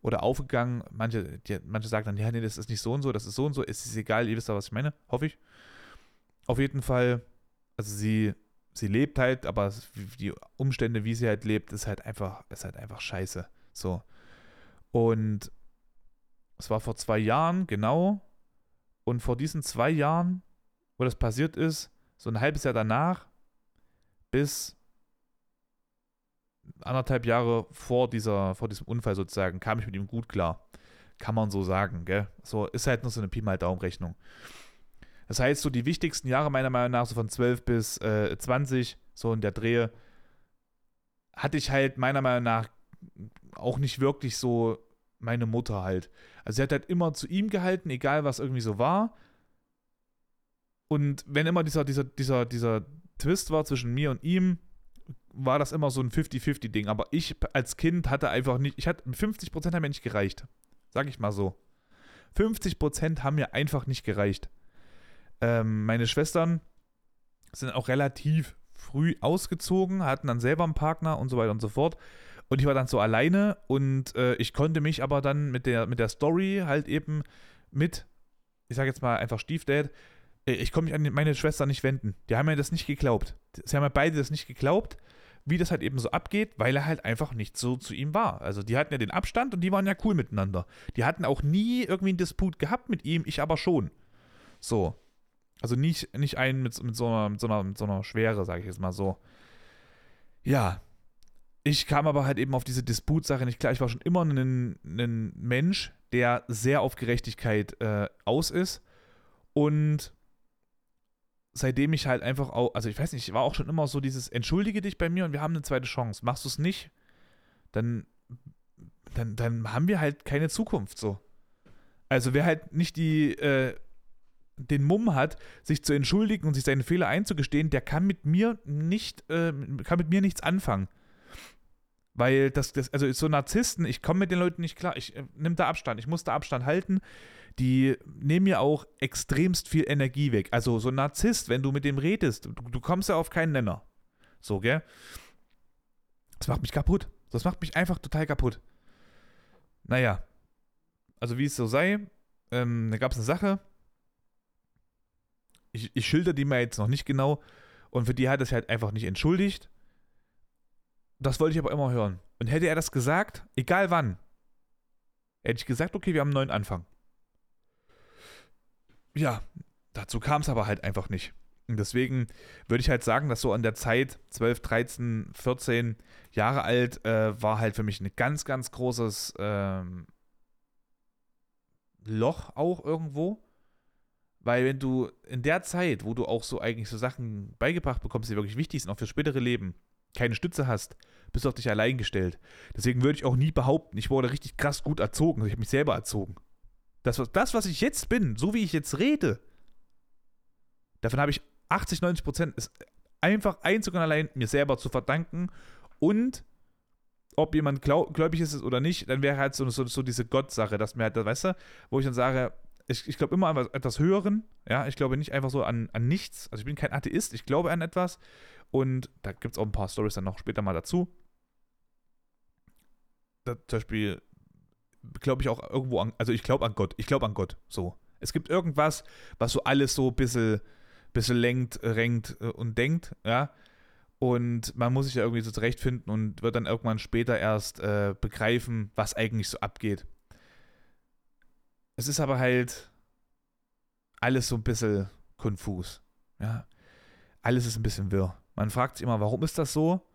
oder aufgegangen. Manche, die, manche sagen dann, ja, nee, das ist nicht so und so, das ist so und so. Es ist egal, ihr wisst ja, was ich meine, hoffe ich. Auf jeden Fall, also sie, sie lebt halt, aber die Umstände, wie sie halt lebt, ist halt einfach, ist halt einfach scheiße. So. Und es war vor zwei Jahren, genau. Und vor diesen zwei Jahren, wo das passiert ist, so ein halbes Jahr danach, bis anderthalb Jahre vor, dieser, vor diesem Unfall sozusagen, kam ich mit ihm gut klar. Kann man so sagen, gell? So ist halt nur so eine Pi mal Daumen-Rechnung. Das heißt, so die wichtigsten Jahre meiner Meinung nach, so von 12 bis äh, 20, so in der Drehe, hatte ich halt meiner Meinung nach auch nicht wirklich so meine Mutter halt. Also sie hat halt immer zu ihm gehalten, egal was irgendwie so war. Und wenn immer dieser, dieser, dieser, dieser Twist war zwischen mir und ihm, war das immer so ein 50-50-Ding. Aber ich als Kind hatte einfach nicht, ich hatte 50% haben mir nicht gereicht. Sag ich mal so. 50% haben mir einfach nicht gereicht. Ähm, meine Schwestern sind auch relativ früh ausgezogen, hatten dann selber einen Partner und so weiter und so fort. Und ich war dann so alleine und äh, ich konnte mich aber dann mit der, mit der Story halt eben mit, ich sag jetzt mal einfach Stiefdad, ich konnte mich an meine Schwester nicht wenden. Die haben mir das nicht geglaubt. Sie haben mir beide das nicht geglaubt, wie das halt eben so abgeht, weil er halt einfach nicht so zu ihm war. Also die hatten ja den Abstand und die waren ja cool miteinander. Die hatten auch nie irgendwie einen Disput gehabt mit ihm, ich aber schon. So. Also nicht, nicht einen mit, mit, so einer, mit, so einer, mit so einer Schwere, sage ich jetzt mal so. Ja. Ich kam aber halt eben auf diese Disputsache nicht klar. Ich war schon immer ein, ein Mensch, der sehr auf Gerechtigkeit äh, aus ist. Und seitdem ich halt einfach auch, also ich weiß nicht, ich war auch schon immer so dieses, entschuldige dich bei mir und wir haben eine zweite Chance. Machst du es nicht, dann, dann, dann haben wir halt keine Zukunft so. Also wer halt nicht die, äh, den Mumm hat, sich zu entschuldigen und sich seine Fehler einzugestehen, der kann mit mir nicht, äh, kann mit mir nichts anfangen. Weil das, das also so Narzissten, ich komme mit den Leuten nicht klar, ich äh, nimm da Abstand, ich muss da Abstand halten die nehmen ja auch extremst viel Energie weg. Also so ein Narzisst, wenn du mit dem redest, du, du kommst ja auf keinen Nenner. So, gell? Das macht mich kaputt. Das macht mich einfach total kaputt. Naja. Also wie es so sei, ähm, da gab es eine Sache. ich, ich schilder die mir jetzt noch nicht genau. Und für die hat er sich halt einfach nicht entschuldigt. Das wollte ich aber immer hören. Und hätte er das gesagt, egal wann, hätte ich gesagt, okay, wir haben einen neuen Anfang. Ja, dazu kam es aber halt einfach nicht. Und deswegen würde ich halt sagen, dass so an der Zeit 12, 13, 14 Jahre alt äh, war halt für mich ein ganz, ganz großes ähm, Loch auch irgendwo. Weil wenn du in der Zeit, wo du auch so eigentlich so Sachen beigebracht bekommst, die wirklich wichtig sind, auch fürs spätere Leben, keine Stütze hast, bist du auf dich allein gestellt. Deswegen würde ich auch nie behaupten, ich wurde richtig krass gut erzogen. Ich habe mich selber erzogen. Das, das, was ich jetzt bin, so wie ich jetzt rede, davon habe ich 80, 90 Prozent ist einfach einzig und allein mir selber zu verdanken. Und ob jemand glaub, gläubig ist oder nicht, dann wäre halt so, so, so diese Gott-Sache, dass mir halt, weißt du, wo ich dann sage, ich, ich glaube immer an etwas Höheren, ja, ich glaube nicht einfach so an, an nichts, also ich bin kein Atheist, ich glaube an etwas. Und da gibt es auch ein paar Stories dann noch später mal dazu. Da, zum Beispiel glaube ich auch irgendwo an, also ich glaube an Gott, ich glaube an Gott, so. Es gibt irgendwas, was so alles so ein bisschen bisschen lenkt, renkt äh, und denkt, ja. Und man muss sich ja irgendwie so zurechtfinden und wird dann irgendwann später erst äh, begreifen, was eigentlich so abgeht. Es ist aber halt alles so ein bisschen konfus. Ja. Alles ist ein bisschen wirr. Man fragt sich immer, warum ist das so?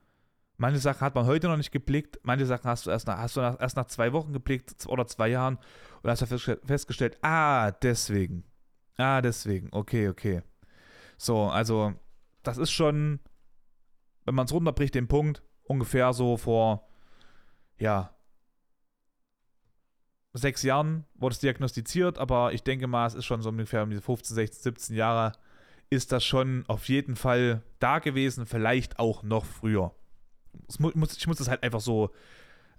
Manche Sachen hat man heute noch nicht geblickt, manche Sachen hast du erst nach, hast du nach, erst nach zwei Wochen geblickt oder zwei Jahren und hast du festgestellt, ah, deswegen. Ah, deswegen. Okay, okay. So, also, das ist schon, wenn man es runterbricht, den Punkt, ungefähr so vor, ja, sechs Jahren wurde es diagnostiziert, aber ich denke mal, es ist schon so ungefähr um diese 15, 16, 17 Jahre, ist das schon auf jeden Fall da gewesen, vielleicht auch noch früher. Ich muss, das halt einfach so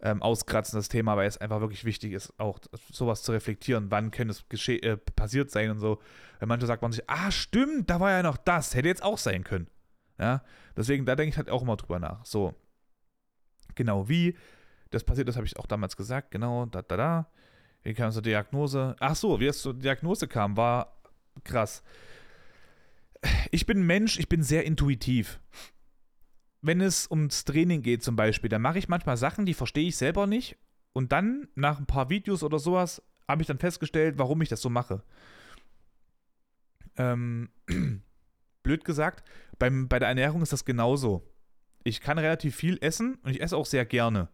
ähm, auskratzen, das Thema, weil es einfach wirklich wichtig ist, auch sowas zu reflektieren. Wann könnte es äh, passiert sein und so. Weil manche sagt man sich, ah, stimmt, da war ja noch das, hätte jetzt auch sein können. Ja, deswegen, da denke ich halt auch immer drüber nach. So, genau, wie das passiert ist, habe ich auch damals gesagt, genau, da, da, da. Wie kam zur Diagnose? Ach so, wie es zur Diagnose kam, war krass. Ich bin Mensch, ich bin sehr intuitiv wenn es ums Training geht zum Beispiel, dann mache ich manchmal Sachen, die verstehe ich selber nicht. Und dann, nach ein paar Videos oder sowas, habe ich dann festgestellt, warum ich das so mache. Ähm, blöd gesagt, beim, bei der Ernährung ist das genauso. Ich kann relativ viel essen und ich esse auch sehr gerne.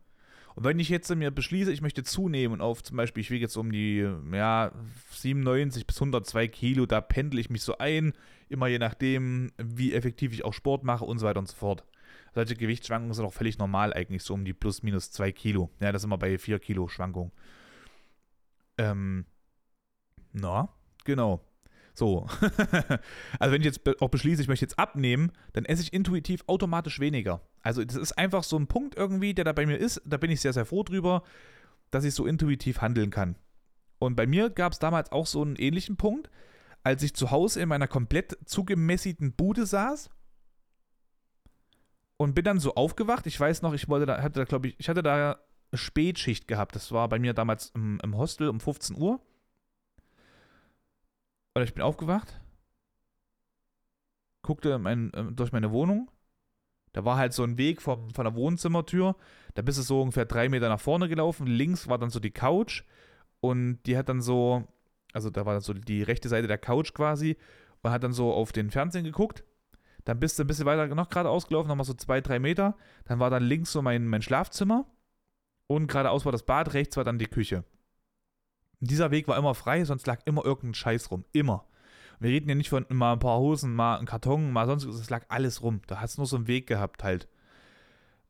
Und wenn ich jetzt mir beschließe, ich möchte zunehmen auf zum Beispiel, ich wiege jetzt um die ja, 97 bis 102 Kilo, da pendle ich mich so ein, immer je nachdem, wie effektiv ich auch Sport mache und so weiter und so fort solche Gewichtsschwankungen sind auch völlig normal eigentlich, so um die plus minus 2 Kilo. Ja, das sind wir bei 4 Kilo Schwankungen. Ähm, na, genau. So. also wenn ich jetzt auch beschließe, ich möchte jetzt abnehmen, dann esse ich intuitiv automatisch weniger. Also das ist einfach so ein Punkt irgendwie, der da bei mir ist. Da bin ich sehr, sehr froh drüber, dass ich so intuitiv handeln kann. Und bei mir gab es damals auch so einen ähnlichen Punkt, als ich zu Hause in meiner komplett zugemäßigten Bude saß und bin dann so aufgewacht. Ich weiß noch, ich wollte da, hatte da, glaube ich, ich hatte da Spätschicht gehabt. Das war bei mir damals im, im Hostel um 15 Uhr. Oder ich bin aufgewacht, guckte mein, äh, durch meine Wohnung. Da war halt so ein Weg vom, von der Wohnzimmertür. Da bist du so ungefähr drei Meter nach vorne gelaufen. Links war dann so die Couch. Und die hat dann so, also da war dann so die rechte Seite der Couch quasi. Und hat dann so auf den Fernsehen geguckt. Dann bist du ein bisschen weiter noch geradeaus gelaufen, nochmal so zwei, drei Meter. Dann war dann links so mein, mein Schlafzimmer. Und geradeaus war das Bad, rechts war dann die Küche. Dieser Weg war immer frei, sonst lag immer irgendein Scheiß rum. Immer. Wir reden ja nicht von mal ein paar Hosen, mal ein Karton, mal sonst, es lag alles rum. Da hast du nur so einen Weg gehabt halt.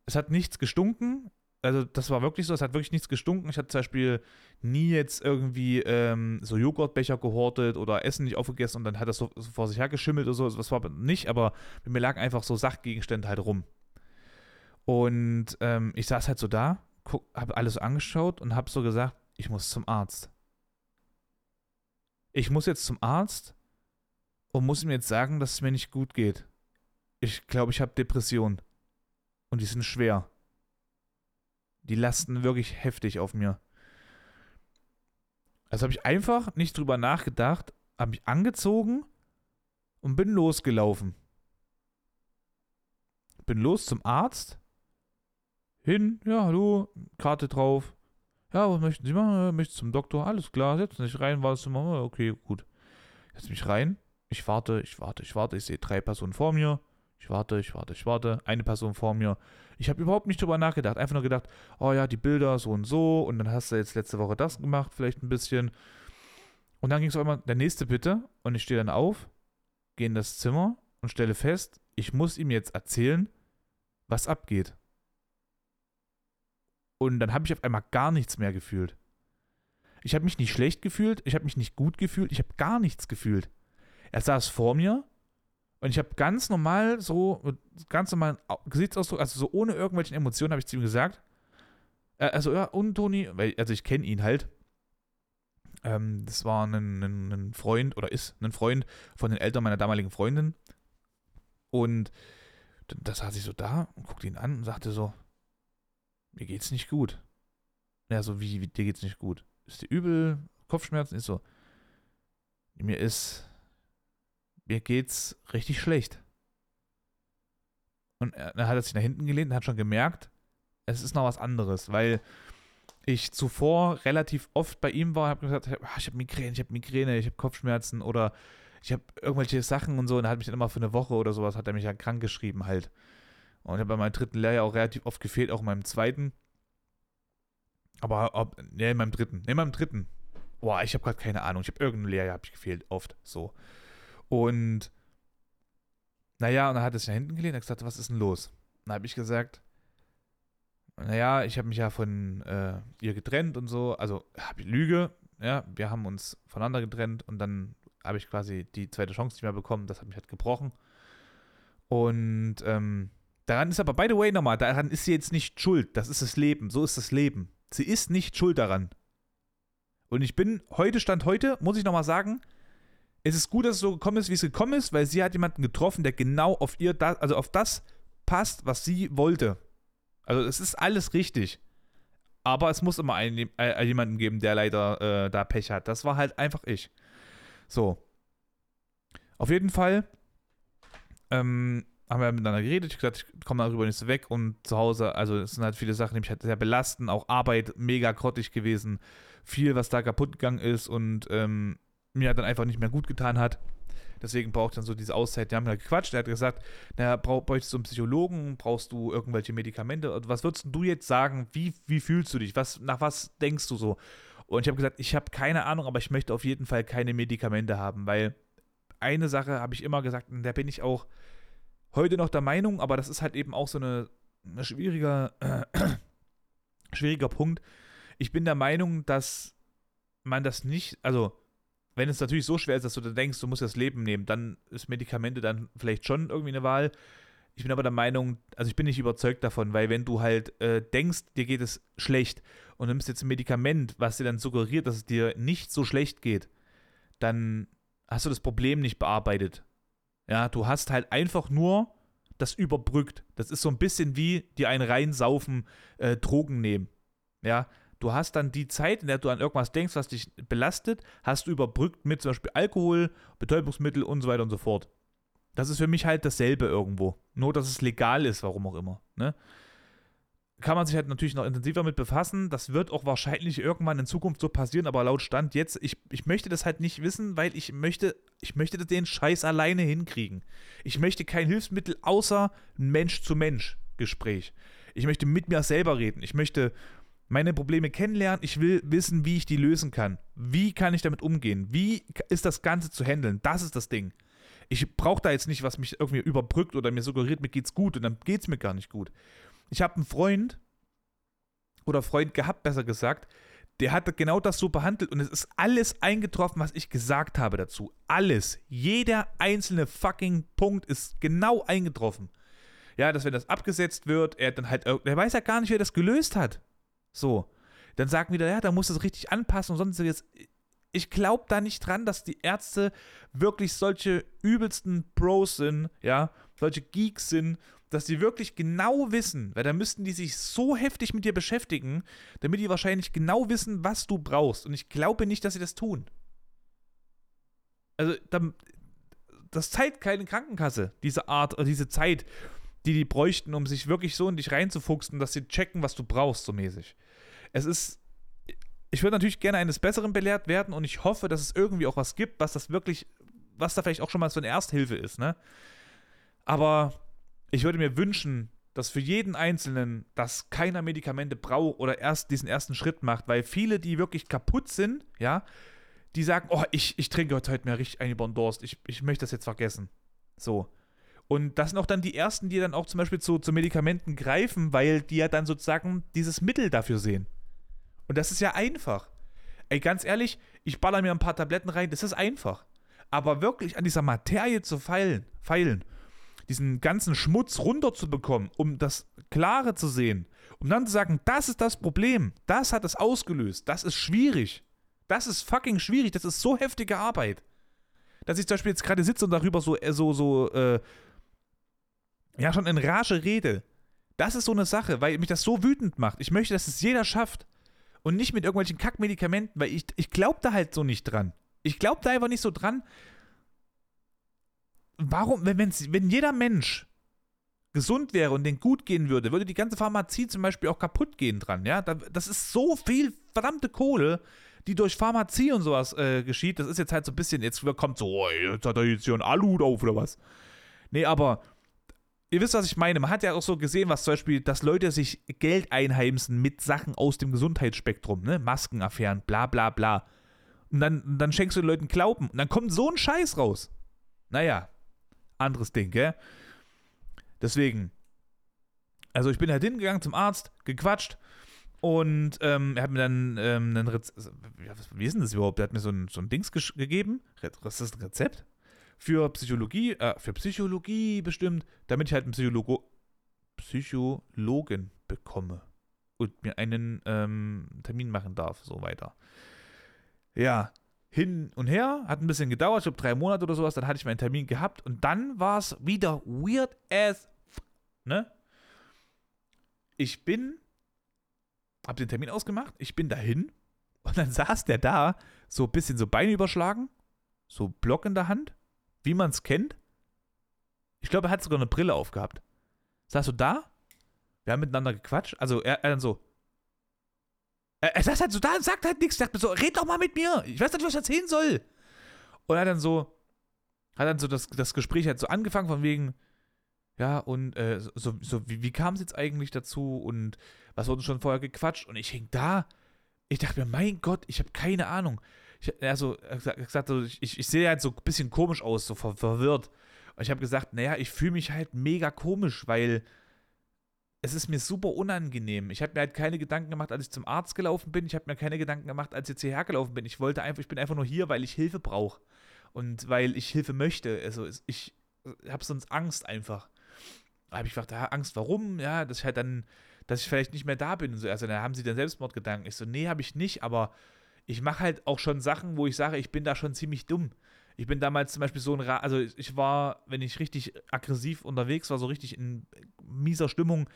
Es hat nichts gestunken, also das war wirklich so, es hat wirklich nichts gestunken. Ich hatte zum Beispiel nie jetzt irgendwie ähm, so Joghurtbecher gehortet oder Essen nicht aufgegessen und dann hat das so, so vor sich hergeschimmelt oder so. Das war nicht, aber mir lagen einfach so Sachgegenstände halt rum. Und ähm, ich saß halt so da, habe alles angeschaut und habe so gesagt, ich muss zum Arzt. Ich muss jetzt zum Arzt und muss ihm jetzt sagen, dass es mir nicht gut geht. Ich glaube, ich habe Depressionen. Und die sind schwer. Die lasten wirklich heftig auf mir. Also habe ich einfach nicht drüber nachgedacht, habe mich angezogen und bin losgelaufen. Bin los zum Arzt. Hin, ja, hallo, Karte drauf. Ja, was möchten Sie machen? Möchten zum Doktor? Alles klar, setzen Sie sich rein, was zu machen? Okay, gut. Setz mich rein. Ich warte, ich warte, ich warte. Ich sehe drei Personen vor mir. Ich warte, ich warte, ich warte. Eine Person vor mir. Ich habe überhaupt nicht drüber nachgedacht. Einfach nur gedacht, oh ja, die Bilder so und so. Und dann hast du jetzt letzte Woche das gemacht, vielleicht ein bisschen. Und dann ging es auch immer, der nächste bitte. Und ich stehe dann auf, gehe in das Zimmer und stelle fest, ich muss ihm jetzt erzählen, was abgeht. Und dann habe ich auf einmal gar nichts mehr gefühlt. Ich habe mich nicht schlecht gefühlt, ich habe mich nicht gut gefühlt, ich habe gar nichts gefühlt. Er saß vor mir und ich habe ganz normal so, ganz normalen Gesichtsausdruck, also so ohne irgendwelche Emotionen, habe ich zu ihm gesagt. Äh, also, ja, und Toni, weil, also ich kenne ihn halt. Ähm, das war ein, ein, ein, Freund oder ist ein Freund von den Eltern meiner damaligen Freundin. Und da saß ich so da und guckte ihn an und sagte so, mir geht's nicht gut. Ja, so wie, wie dir geht's nicht gut? Ist dir übel? Kopfschmerzen? Ist so, mir ist, mir geht's richtig schlecht. Und er, er hat sich nach hinten gelehnt und hat schon gemerkt, es ist noch was anderes, weil ich zuvor relativ oft bei ihm war, habe gesagt, ah, ich habe Migräne, ich habe Migräne, ich habe Kopfschmerzen oder ich habe irgendwelche Sachen und so und er hat mich dann immer für eine Woche oder sowas, hat er mich ja krank geschrieben halt. Und ich habe bei meinem dritten Lehrjahr auch relativ oft gefehlt, auch in meinem zweiten. Aber, ob, ne, in meinem dritten. Ne, in meinem dritten. Boah, ich habe gerade keine Ahnung. Ich habe irgendein Lehrjahr hab ich gefehlt, oft so. Und, naja, und dann hat er sich nach hinten gelehnt und gesagt, was ist denn los? Und dann habe ich gesagt, naja, ich habe mich ja von äh, ihr getrennt und so. Also, hab ich Lüge, ja, wir haben uns voneinander getrennt und dann habe ich quasi die zweite Chance nicht mehr bekommen. Das hat mich halt gebrochen. Und ähm, daran ist aber, by the way, nochmal, daran ist sie jetzt nicht schuld. Das ist das Leben. So ist das Leben. Sie ist nicht schuld daran. Und ich bin, heute Stand heute, muss ich nochmal sagen, es ist gut, dass es so gekommen ist, wie es gekommen ist, weil sie hat jemanden getroffen, der genau auf ihr, da, also auf das passt, was sie wollte. Also es ist alles richtig. Aber es muss immer einen, äh, jemanden geben, der leider äh, da Pech hat. Das war halt einfach ich. So. Auf jeden Fall ähm, haben wir miteinander geredet. Ich gesagt, ich komme darüber nicht so weg. Und zu Hause, also es sind halt viele Sachen, die mich halt sehr belasten. Auch Arbeit mega grottig gewesen. Viel, was da kaputt gegangen ist und ähm, mir dann einfach nicht mehr gut getan hat. Deswegen braucht dann so diese Auszeit. Die haben halt gequatscht. Er hat gesagt, naja, brauch, bräuchtest du einen Psychologen? Brauchst du irgendwelche Medikamente? Was würdest du jetzt sagen? Wie, wie fühlst du dich? Was, nach was denkst du so? Und ich habe gesagt, ich habe keine Ahnung, aber ich möchte auf jeden Fall keine Medikamente haben, weil eine Sache habe ich immer gesagt, und da bin ich auch heute noch der Meinung, aber das ist halt eben auch so eine schwieriger, äh, schwieriger Punkt. Ich bin der Meinung, dass man das nicht, also wenn es natürlich so schwer ist, dass du da denkst, du musst das Leben nehmen, dann ist Medikamente dann vielleicht schon irgendwie eine Wahl. Ich bin aber der Meinung, also ich bin nicht überzeugt davon, weil wenn du halt äh, denkst, dir geht es schlecht und nimmst jetzt ein Medikament, was dir dann suggeriert, dass es dir nicht so schlecht geht, dann hast du das Problem nicht bearbeitet. Ja, du hast halt einfach nur das überbrückt. Das ist so ein bisschen wie dir ein reinsaufen, äh, Drogen nehmen. Ja, du hast dann die Zeit, in der du an irgendwas denkst, was dich belastet, hast du überbrückt mit zum Beispiel Alkohol, Betäubungsmittel und so weiter und so fort. Das ist für mich halt dasselbe irgendwo. Nur, dass es legal ist, warum auch immer. Ne? kann man sich halt natürlich noch intensiver mit befassen. Das wird auch wahrscheinlich irgendwann in Zukunft so passieren, aber laut Stand jetzt, ich, ich möchte das halt nicht wissen, weil ich möchte, ich möchte den Scheiß alleine hinkriegen. Ich möchte kein Hilfsmittel außer Mensch-zu-Mensch-Gespräch. Ich möchte mit mir selber reden. Ich möchte meine Probleme kennenlernen. Ich will wissen, wie ich die lösen kann. Wie kann ich damit umgehen? Wie ist das Ganze zu handeln? Das ist das Ding. Ich brauche da jetzt nicht, was mich irgendwie überbrückt oder mir suggeriert, mir geht's gut und dann geht's mir gar nicht gut. Ich habe einen Freund oder Freund gehabt, besser gesagt, der hat genau das so behandelt und es ist alles eingetroffen, was ich gesagt habe dazu. Alles. Jeder einzelne fucking Punkt ist genau eingetroffen. Ja, dass wenn das abgesetzt wird, er dann halt, er weiß ja gar nicht, wer das gelöst hat. So. Dann sagen wieder, ja, da muss das richtig anpassen und sonst jetzt. Ich glaube da nicht dran, dass die Ärzte wirklich solche übelsten Pros sind, ja, solche Geeks sind dass die wirklich genau wissen, weil da müssten die sich so heftig mit dir beschäftigen, damit die wahrscheinlich genau wissen, was du brauchst. Und ich glaube nicht, dass sie das tun. Also, da, das zahlt keine Krankenkasse, diese Art, oder diese Zeit, die die bräuchten, um sich wirklich so in dich reinzufuchsen, dass sie checken, was du brauchst, so mäßig. Es ist, ich würde natürlich gerne eines Besseren belehrt werden und ich hoffe, dass es irgendwie auch was gibt, was das wirklich, was da vielleicht auch schon mal so eine Ersthilfe ist, ne? Aber ich würde mir wünschen, dass für jeden Einzelnen, dass keiner Medikamente braucht oder erst diesen ersten Schritt macht, weil viele, die wirklich kaputt sind, ja, die sagen, oh, ich, ich trinke heute mehr richtig ein über den Durst, ich, ich möchte das jetzt vergessen. So. Und das sind auch dann die ersten, die dann auch zum Beispiel zu, zu Medikamenten greifen, weil die ja dann sozusagen dieses Mittel dafür sehen. Und das ist ja einfach. Ey, ganz ehrlich, ich baller mir ein paar Tabletten rein, das ist einfach. Aber wirklich an dieser Materie zu feilen, feilen diesen ganzen Schmutz runterzubekommen, um das Klare zu sehen, um dann zu sagen, das ist das Problem, das hat es ausgelöst, das ist schwierig. Das ist fucking schwierig, das ist so heftige Arbeit. Dass ich zum Beispiel jetzt gerade sitze und darüber so, äh, so, so, äh, ja, schon in Rage rede. Das ist so eine Sache, weil mich das so wütend macht. Ich möchte, dass es jeder schafft. Und nicht mit irgendwelchen Kackmedikamenten, weil ich, ich glaube da halt so nicht dran. Ich glaube da einfach nicht so dran, warum, wenn, wenn jeder Mensch gesund wäre und den gut gehen würde, würde die ganze Pharmazie zum Beispiel auch kaputt gehen dran, ja? Das ist so viel verdammte Kohle, die durch Pharmazie und sowas äh, geschieht. Das ist jetzt halt so ein bisschen, jetzt kommt so, oh, jetzt hat er jetzt hier einen Aluhut auf oder was. Nee, aber ihr wisst, was ich meine. Man hat ja auch so gesehen, was zum Beispiel, dass Leute sich Geld einheimsen mit Sachen aus dem Gesundheitsspektrum, ne? Maskenaffären, bla bla bla. Und dann, dann schenkst du den Leuten Glauben. Und dann kommt so ein Scheiß raus. Naja, anderes Ding, gell? Deswegen, also ich bin halt hingegangen zum Arzt, gequatscht und ähm, er hat mir dann ähm, ein Rezept, wie ist denn das überhaupt? Er hat mir so ein, so ein Dings gegeben, was ist das, ein Rezept? Für Psychologie, äh, für Psychologie bestimmt, damit ich halt einen Psychologo Psychologen bekomme und mir einen ähm, Termin machen darf, so weiter. Ja, hin und her, hat ein bisschen gedauert, ich glaube drei Monate oder sowas, dann hatte ich meinen Termin gehabt und dann war es wieder weird as, ne? Ich bin, hab den Termin ausgemacht, ich bin dahin und dann saß der da, so ein bisschen so Beine überschlagen, so Block in der Hand, wie man es kennt. Ich glaube, er hat sogar eine Brille aufgehabt. Saß so da, wir haben miteinander gequatscht, also er, er dann so, er, saß halt so da und sagt halt nichts. Sagt mir so, red doch mal mit mir. Ich weiß nicht, was ich erzählen soll. Und er hat dann so, hat dann so das, das Gespräch halt so angefangen von wegen, ja, und äh, so, so wie, wie kam es jetzt eigentlich dazu und was wurde schon vorher gequatscht? Und ich hing da, ich dachte mir, mein Gott, ich habe keine Ahnung. Ich, er hat gesagt, ich, ich, sehe halt so ein bisschen komisch aus, so ver verwirrt. Und ich habe gesagt, naja, ich fühle mich halt mega komisch, weil es ist mir super unangenehm. Ich habe mir halt keine Gedanken gemacht, als ich zum Arzt gelaufen bin. Ich habe mir keine Gedanken gemacht, als ich jetzt hierher gelaufen bin. Ich wollte einfach, ich bin einfach nur hier, weil ich Hilfe brauche. Und weil ich Hilfe möchte. Also ich habe sonst Angst einfach. Da habe ich gedacht, ja, Angst, warum? Ja, dass ich halt dann, dass ich vielleicht nicht mehr da bin. so. Also da haben sie dann Selbstmordgedanken. Ich so, nee, habe ich nicht, aber ich mache halt auch schon Sachen, wo ich sage, ich bin da schon ziemlich dumm. Ich bin damals zum Beispiel so ein, Ra also ich war, wenn ich richtig aggressiv unterwegs war, so richtig in mieser Stimmung,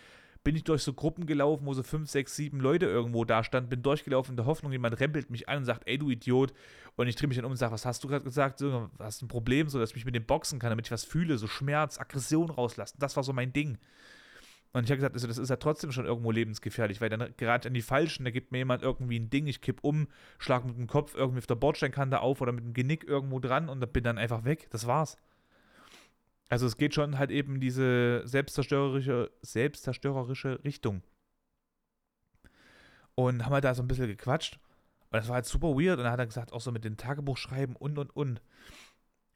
bin ich durch so Gruppen gelaufen, wo so fünf, sechs, sieben Leute irgendwo da standen, bin durchgelaufen in der Hoffnung, jemand rempelt mich an und sagt, ey du Idiot. Und ich drehe mich dann um und sage, was hast du gerade gesagt? So, hast ein Problem, so dass ich mich mit dem boxen kann, damit ich was fühle, so Schmerz, Aggression rauslassen. Das war so mein Ding. Und ich habe gesagt, also das ist ja trotzdem schon irgendwo lebensgefährlich, weil dann gerade an die Falschen, da gibt mir jemand irgendwie ein Ding, ich kipp um, schlag mit dem Kopf irgendwie auf der Bordsteinkante auf oder mit dem Genick irgendwo dran und bin dann einfach weg. Das war's. Also es geht schon halt eben diese selbstzerstörerische, selbstzerstörerische Richtung. Und haben halt da so ein bisschen gequatscht. Und das war halt super weird. Und dann hat er gesagt, auch so mit den Tagebuchschreiben und und und.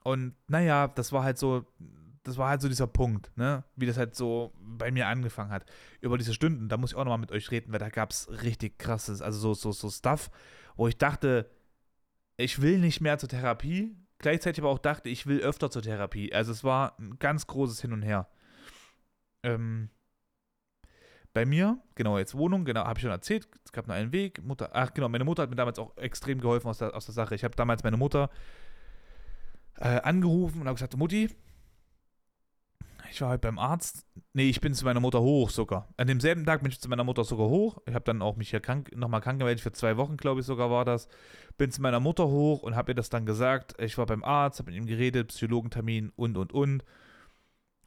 Und naja, das war halt so, das war halt so dieser Punkt, ne? Wie das halt so bei mir angefangen hat. Über diese Stunden, da muss ich auch nochmal mit euch reden, weil da gab es richtig krasses, also so, so, so Stuff, wo ich dachte, ich will nicht mehr zur Therapie, gleichzeitig aber auch dachte, ich will öfter zur Therapie. Also es war ein ganz großes Hin und Her. Ähm, bei mir, genau, jetzt Wohnung, genau, habe ich schon erzählt, es gab nur einen Weg. Mutter, ach genau, meine Mutter hat mir damals auch extrem geholfen aus der, aus der Sache. Ich habe damals meine Mutter äh, angerufen und habe gesagt, Mutti, ich war halt beim Arzt. Nee, ich bin zu meiner Mutter hoch sogar. An demselben Tag bin ich zu meiner Mutter sogar hoch. Ich habe dann auch mich hier krank, nochmal krank gemeldet, für zwei Wochen, glaube ich, sogar war das. Bin zu meiner Mutter hoch und habe ihr das dann gesagt. Ich war beim Arzt, habe mit ihm geredet, Psychologentermin und, und, und.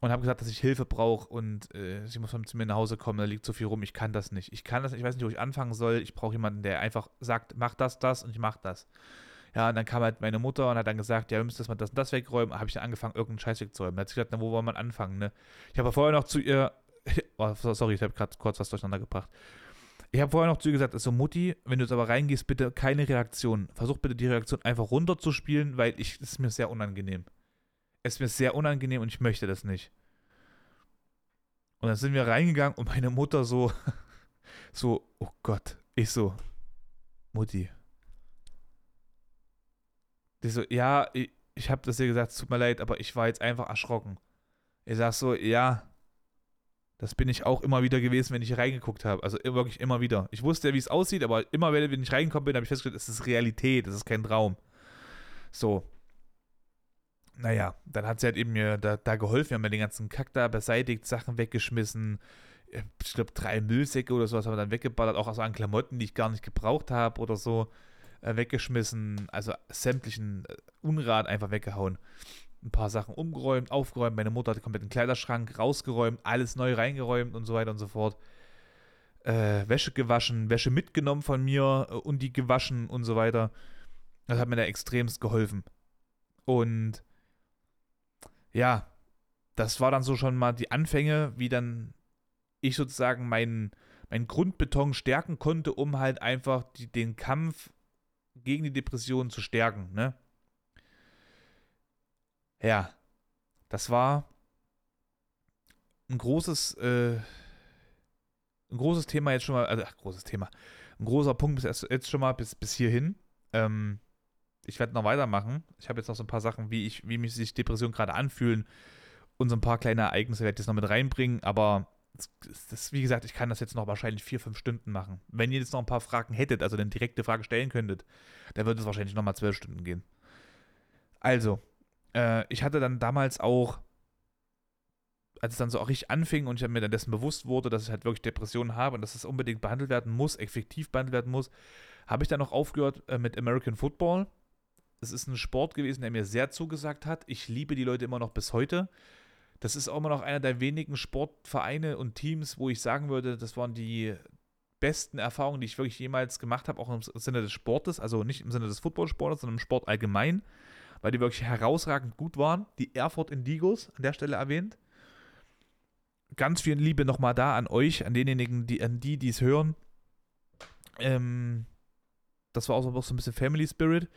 Und habe gesagt, dass ich Hilfe brauche und äh, sie muss zu mir nach Hause kommen, da liegt so viel rum, ich kann das nicht. Ich kann das nicht, ich weiß nicht, wo ich anfangen soll. Ich brauche jemanden, der einfach sagt, mach das, das und ich mach das. Ja, und dann kam halt meine Mutter und hat dann gesagt, ja, wir müssen das mal das und das wegräumen. Habe ich dann angefangen, irgendeinen Scheiß wegzuräumen. Da hat sie gesagt, na, wo wollen wir anfangen, ne? Ich habe vorher noch zu ihr, oh, sorry, ich habe gerade kurz was durcheinander gebracht. Ich habe vorher noch zu ihr gesagt, also Mutti, wenn du jetzt aber reingehst, bitte keine Reaktion. Versuch bitte die Reaktion einfach runterzuspielen, weil ich, es ist mir sehr unangenehm. Es ist mir sehr unangenehm und ich möchte das nicht. Und dann sind wir reingegangen und meine Mutter so, so, oh Gott, ich so, Mutti, die so, ja, ich, ich habe das dir gesagt, es tut mir leid, aber ich war jetzt einfach erschrocken. Ich sag so, ja, das bin ich auch immer wieder gewesen, wenn ich reingeguckt habe. Also wirklich immer wieder. Ich wusste ja, wie es aussieht, aber immer, wenn ich reingekommen bin, habe ich festgestellt, es ist Realität, es ist kein Traum. So. Naja, dann hat sie halt eben mir da, da geholfen. Wir haben mir den ganzen Kack da beseitigt, Sachen weggeschmissen. Ich glaube, drei Müllsäcke oder sowas haben wir dann weggeballert, auch also an Klamotten, die ich gar nicht gebraucht habe oder so äh, weggeschmissen, also sämtlichen äh, Unrat einfach weggehauen. Ein paar Sachen umgeräumt, aufgeräumt. Meine Mutter hat den kompletten Kleiderschrank rausgeräumt, alles neu reingeräumt und so weiter und so fort. Äh, Wäsche gewaschen, Wäsche mitgenommen von mir äh, und die gewaschen und so weiter. Das hat mir da extremst geholfen. Und ja, das war dann so schon mal die Anfänge, wie dann ich sozusagen meinen mein Grundbeton stärken konnte, um halt einfach die, den Kampf gegen die Depression zu stärken. Ne? Ja, das war ein großes, äh, ein großes Thema jetzt schon mal, also ach, großes Thema, ein großer Punkt bis jetzt schon mal bis, bis hierhin. Ähm, ich werde noch weitermachen. Ich habe jetzt noch so ein paar Sachen, wie ich, wie mich sich Depressionen gerade anfühlen und so ein paar kleine Ereignisse werde ich jetzt noch mit reinbringen, aber das, das, wie gesagt, ich kann das jetzt noch wahrscheinlich vier, fünf Stunden machen. Wenn ihr jetzt noch ein paar Fragen hättet, also eine direkte Frage stellen könntet, dann würde es wahrscheinlich nochmal zwölf Stunden gehen. Also, äh, ich hatte dann damals auch, als es dann so auch richtig anfing und ich mir dann dessen bewusst wurde, dass ich halt wirklich Depressionen habe und dass das unbedingt behandelt werden muss, effektiv behandelt werden muss, habe ich dann noch aufgehört äh, mit American Football. Es ist ein Sport gewesen, der mir sehr zugesagt hat. Ich liebe die Leute immer noch bis heute das ist auch immer noch einer der wenigen Sportvereine und Teams, wo ich sagen würde, das waren die besten Erfahrungen, die ich wirklich jemals gemacht habe, auch im Sinne des Sportes, also nicht im Sinne des Footballsports, sondern im Sport allgemein, weil die wirklich herausragend gut waren. Die Erfurt Indigos an der Stelle erwähnt. Ganz viel Liebe nochmal da an euch, an denjenigen, die, an die, die es hören. Ähm, das war auch so ein bisschen Family Spirit.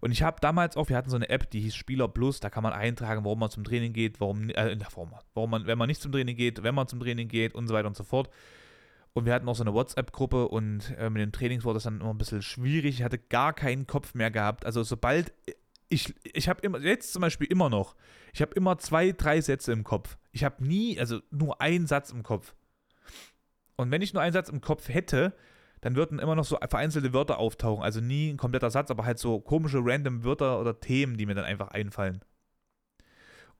Und ich habe damals auch, wir hatten so eine App, die hieß Spieler Plus, da kann man eintragen, warum man zum Training geht, warum, äh, warum, warum man, wenn man nicht zum Training geht, wenn man zum Training geht und so weiter und so fort. Und wir hatten auch so eine WhatsApp-Gruppe und äh, mit den Trainings wurde das dann immer ein bisschen schwierig. Ich hatte gar keinen Kopf mehr gehabt. Also sobald ich, ich habe immer, jetzt zum Beispiel immer noch, ich habe immer zwei, drei Sätze im Kopf. Ich habe nie, also nur einen Satz im Kopf. Und wenn ich nur einen Satz im Kopf hätte, dann würden immer noch so vereinzelte Wörter auftauchen. Also nie ein kompletter Satz, aber halt so komische random Wörter oder Themen, die mir dann einfach einfallen.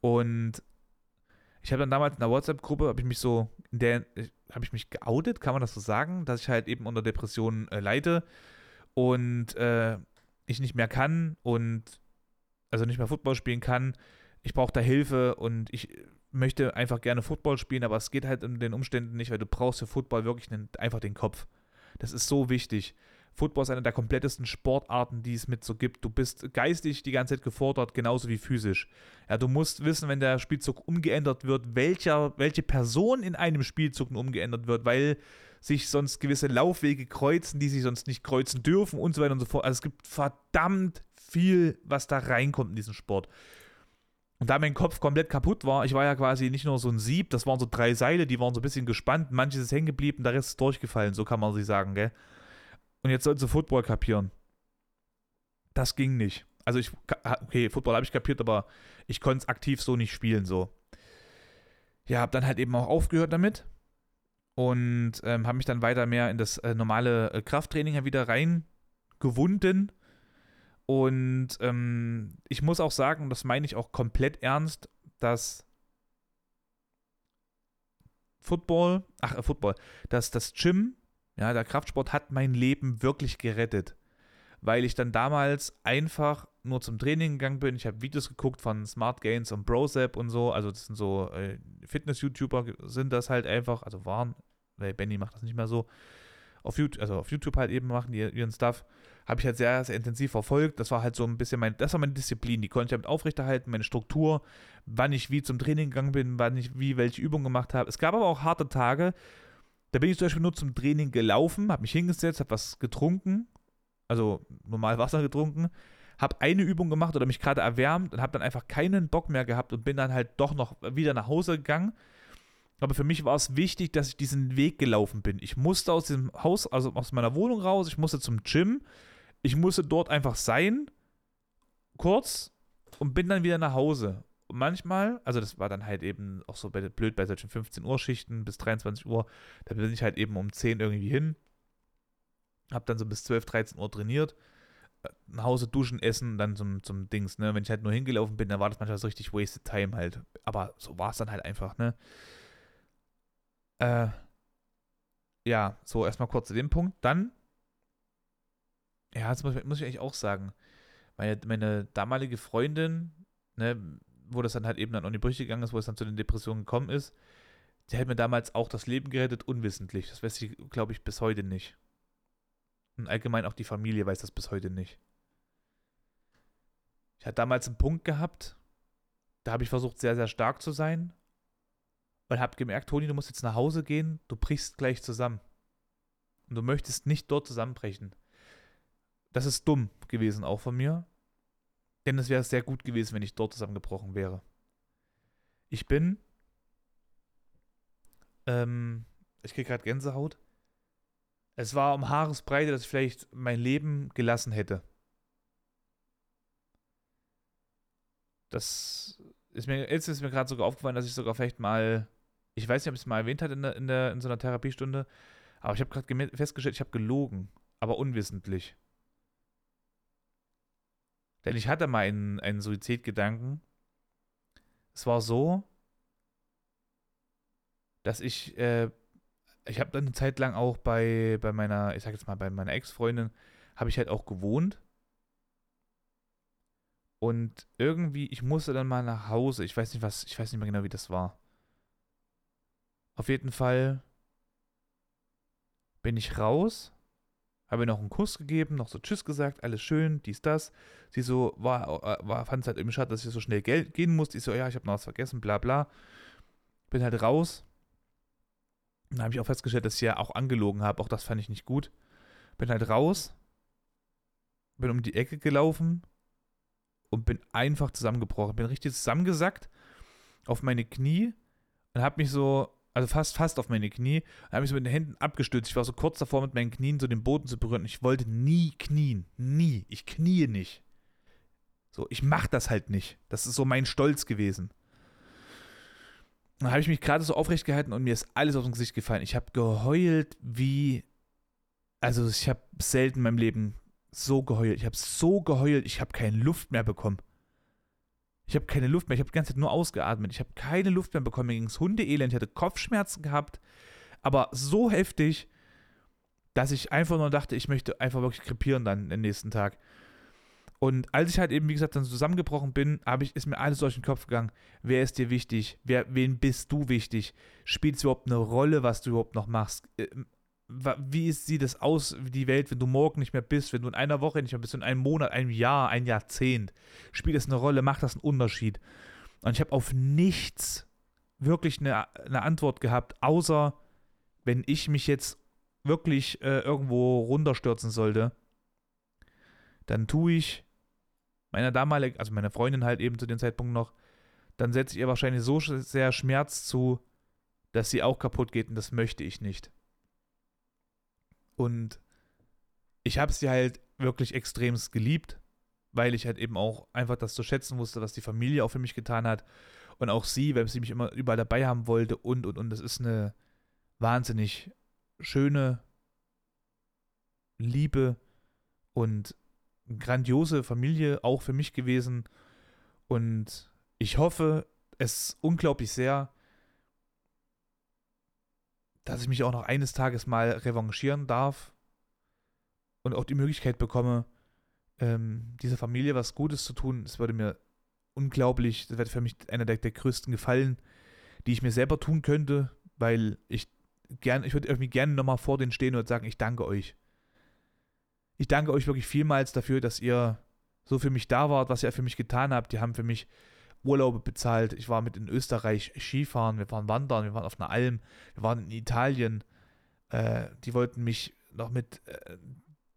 Und ich habe dann damals in der WhatsApp-Gruppe, habe ich mich so, in der, habe ich mich geoutet, kann man das so sagen, dass ich halt eben unter Depressionen äh, leide und äh, ich nicht mehr kann und also nicht mehr Football spielen kann. Ich brauche da Hilfe und ich möchte einfach gerne Football spielen, aber es geht halt in den Umständen nicht, weil du brauchst für Football wirklich einen, einfach den Kopf. Das ist so wichtig. Football ist eine der komplettesten Sportarten, die es mit so gibt. Du bist geistig die ganze Zeit gefordert, genauso wie physisch. Ja, du musst wissen, wenn der Spielzug umgeändert wird, welcher, welche Person in einem Spielzug umgeändert wird, weil sich sonst gewisse Laufwege kreuzen, die sich sonst nicht kreuzen dürfen und so weiter und so fort. Also es gibt verdammt viel, was da reinkommt in diesen Sport. Und da mein Kopf komplett kaputt war, ich war ja quasi nicht nur so ein Sieb, das waren so drei Seile, die waren so ein bisschen gespannt, manches ist hängen geblieben, der Rest ist durchgefallen, so kann man sich sagen, gell? Und jetzt sollst du Football kapieren. Das ging nicht. Also ich, okay, Football habe ich kapiert, aber ich konnte es aktiv so nicht spielen, so. Ja, habe dann halt eben auch aufgehört damit und ähm, habe mich dann weiter mehr in das äh, normale äh, Krafttraining wieder reingewunden und ähm, ich muss auch sagen, das meine ich auch komplett ernst, dass Football, ach, äh, Football, das, das Gym, ja, der Kraftsport hat mein Leben wirklich gerettet. Weil ich dann damals einfach nur zum Training gegangen bin. Ich habe Videos geguckt von Smart Gains und Brozap und so. Also, das sind so äh, Fitness-YouTuber, sind das halt einfach, also waren, weil Benny macht das nicht mehr so. Auf YouTube, also auf YouTube halt eben machen die ihren Stuff habe ich halt sehr, sehr intensiv verfolgt. Das war halt so ein bisschen mein, das war meine Disziplin, die konnte ich damit aufrechterhalten, meine Struktur, wann ich wie zum Training gegangen bin, wann ich wie welche Übungen gemacht habe. Es gab aber auch harte Tage, da bin ich zum Beispiel nur zum Training gelaufen, habe mich hingesetzt, habe was getrunken, also normal Wasser getrunken, habe eine Übung gemacht oder mich gerade erwärmt und habe dann einfach keinen Bock mehr gehabt und bin dann halt doch noch wieder nach Hause gegangen. Aber für mich war es wichtig, dass ich diesen Weg gelaufen bin. Ich musste aus dem Haus, also aus meiner Wohnung raus, ich musste zum Gym, ich musste dort einfach sein, kurz, und bin dann wieder nach Hause. Und manchmal, also das war dann halt eben auch so blöd bei solchen 15 Uhr Schichten bis 23 Uhr, da bin ich halt eben um 10 irgendwie hin, hab dann so bis 12, 13 Uhr trainiert, äh, nach Hause duschen, essen, dann zum, zum Dings, ne, wenn ich halt nur hingelaufen bin, dann war das manchmal so richtig wasted time halt, aber so war es dann halt einfach, ne. Äh, ja, so erstmal kurz zu dem Punkt. Dann ja, das muss, muss ich eigentlich auch sagen. Meine, meine damalige Freundin, ne, wo das dann halt eben dann in die Brüche gegangen ist, wo es dann zu den Depressionen gekommen ist, die hat mir damals auch das Leben gerettet, unwissentlich. Das weiß sie, glaube ich, bis heute nicht. Und allgemein auch die Familie weiß das bis heute nicht. Ich hatte damals einen Punkt gehabt, da habe ich versucht, sehr, sehr stark zu sein. Und habe gemerkt, Toni, du musst jetzt nach Hause gehen, du brichst gleich zusammen. Und du möchtest nicht dort zusammenbrechen. Das ist dumm gewesen auch von mir. Denn es wäre sehr gut gewesen, wenn ich dort zusammengebrochen wäre. Ich bin. Ähm, ich kriege gerade Gänsehaut. Es war um Haaresbreite, dass ich vielleicht mein Leben gelassen hätte. Das ist mir, jetzt ist mir gerade sogar aufgefallen, dass ich sogar vielleicht mal, ich weiß nicht, ob ich es mal erwähnt hatte in, der, in, der, in so einer Therapiestunde, aber ich habe gerade festgestellt, ich habe gelogen, aber unwissentlich. Denn ich hatte mal einen, einen Suizidgedanken. Es war so, dass ich, äh, ich habe dann eine Zeit lang auch bei, bei meiner, ich sag jetzt mal, bei meiner Ex-Freundin, habe ich halt auch gewohnt. Und irgendwie, ich musste dann mal nach Hause. Ich weiß nicht, was, ich weiß nicht mehr genau, wie das war. Auf jeden Fall bin ich raus habe ihr noch einen Kuss gegeben, noch so Tschüss gesagt, alles schön, dies, das. Sie so, war, äh, war fand es halt irgendwie schade, dass ich so schnell gehen musste. Ich so, ja, ich habe noch was vergessen, bla bla. Bin halt raus. Dann habe ich auch festgestellt, dass ich ja auch angelogen habe. Auch das fand ich nicht gut. Bin halt raus. Bin um die Ecke gelaufen. Und bin einfach zusammengebrochen. Bin richtig zusammengesackt. Auf meine Knie. Und habe mich so also fast, fast auf meine Knie. Da habe ich so mit den Händen abgestützt. Ich war so kurz davor, mit meinen Knien so den Boden zu berühren. Ich wollte nie knien. Nie. Ich knie nicht. So, ich mache das halt nicht. Das ist so mein Stolz gewesen. Dann habe ich mich gerade so aufrecht gehalten und mir ist alles aus dem Gesicht gefallen. Ich habe geheult wie. Also, ich habe selten in meinem Leben so geheult. Ich habe so geheult, ich habe keine Luft mehr bekommen. Ich habe keine Luft mehr. Ich habe die ganze Zeit nur ausgeatmet. Ich habe keine Luft mehr bekommen. Mir ging es Hundeelend. Ich hatte Kopfschmerzen gehabt. Aber so heftig, dass ich einfach nur dachte, ich möchte einfach wirklich krepieren dann den nächsten Tag. Und als ich halt eben, wie gesagt, dann zusammengebrochen bin, habe ich, ist mir alles durch den Kopf gegangen. Wer ist dir wichtig? Wer, wen bist du wichtig? Spielt es überhaupt eine Rolle, was du überhaupt noch machst? Wie sieht es aus, die Welt, wenn du morgen nicht mehr bist, wenn du in einer Woche nicht mehr bist, in einem Monat, einem Jahr, ein Jahrzehnt? Spielt das eine Rolle? Macht das einen Unterschied? Und ich habe auf nichts wirklich eine, eine Antwort gehabt, außer wenn ich mich jetzt wirklich äh, irgendwo runterstürzen sollte, dann tue ich meiner damaligen, also meiner Freundin halt eben zu dem Zeitpunkt noch, dann setze ich ihr wahrscheinlich so sehr Schmerz zu, dass sie auch kaputt geht und das möchte ich nicht. Und ich habe sie halt wirklich extremst geliebt, weil ich halt eben auch einfach das zu schätzen wusste, was die Familie auch für mich getan hat. Und auch sie, weil sie mich immer überall dabei haben wollte und, und, und. Das ist eine wahnsinnig schöne, liebe und grandiose Familie auch für mich gewesen. Und ich hoffe es unglaublich sehr, dass ich mich auch noch eines Tages mal revanchieren darf und auch die Möglichkeit bekomme, ähm, dieser Familie was Gutes zu tun. Es würde mir unglaublich, das wäre für mich einer der, der größten Gefallen, die ich mir selber tun könnte, weil ich gern, ich würde irgendwie gerne nochmal vor denen stehen und sagen, ich danke euch. Ich danke euch wirklich vielmals dafür, dass ihr so für mich da wart, was ihr für mich getan habt. Die haben für mich Urlaube bezahlt. Ich war mit in Österreich Skifahren, wir waren wandern, wir waren auf einer Alm, wir waren in Italien. Äh, die wollten mich noch mit, äh,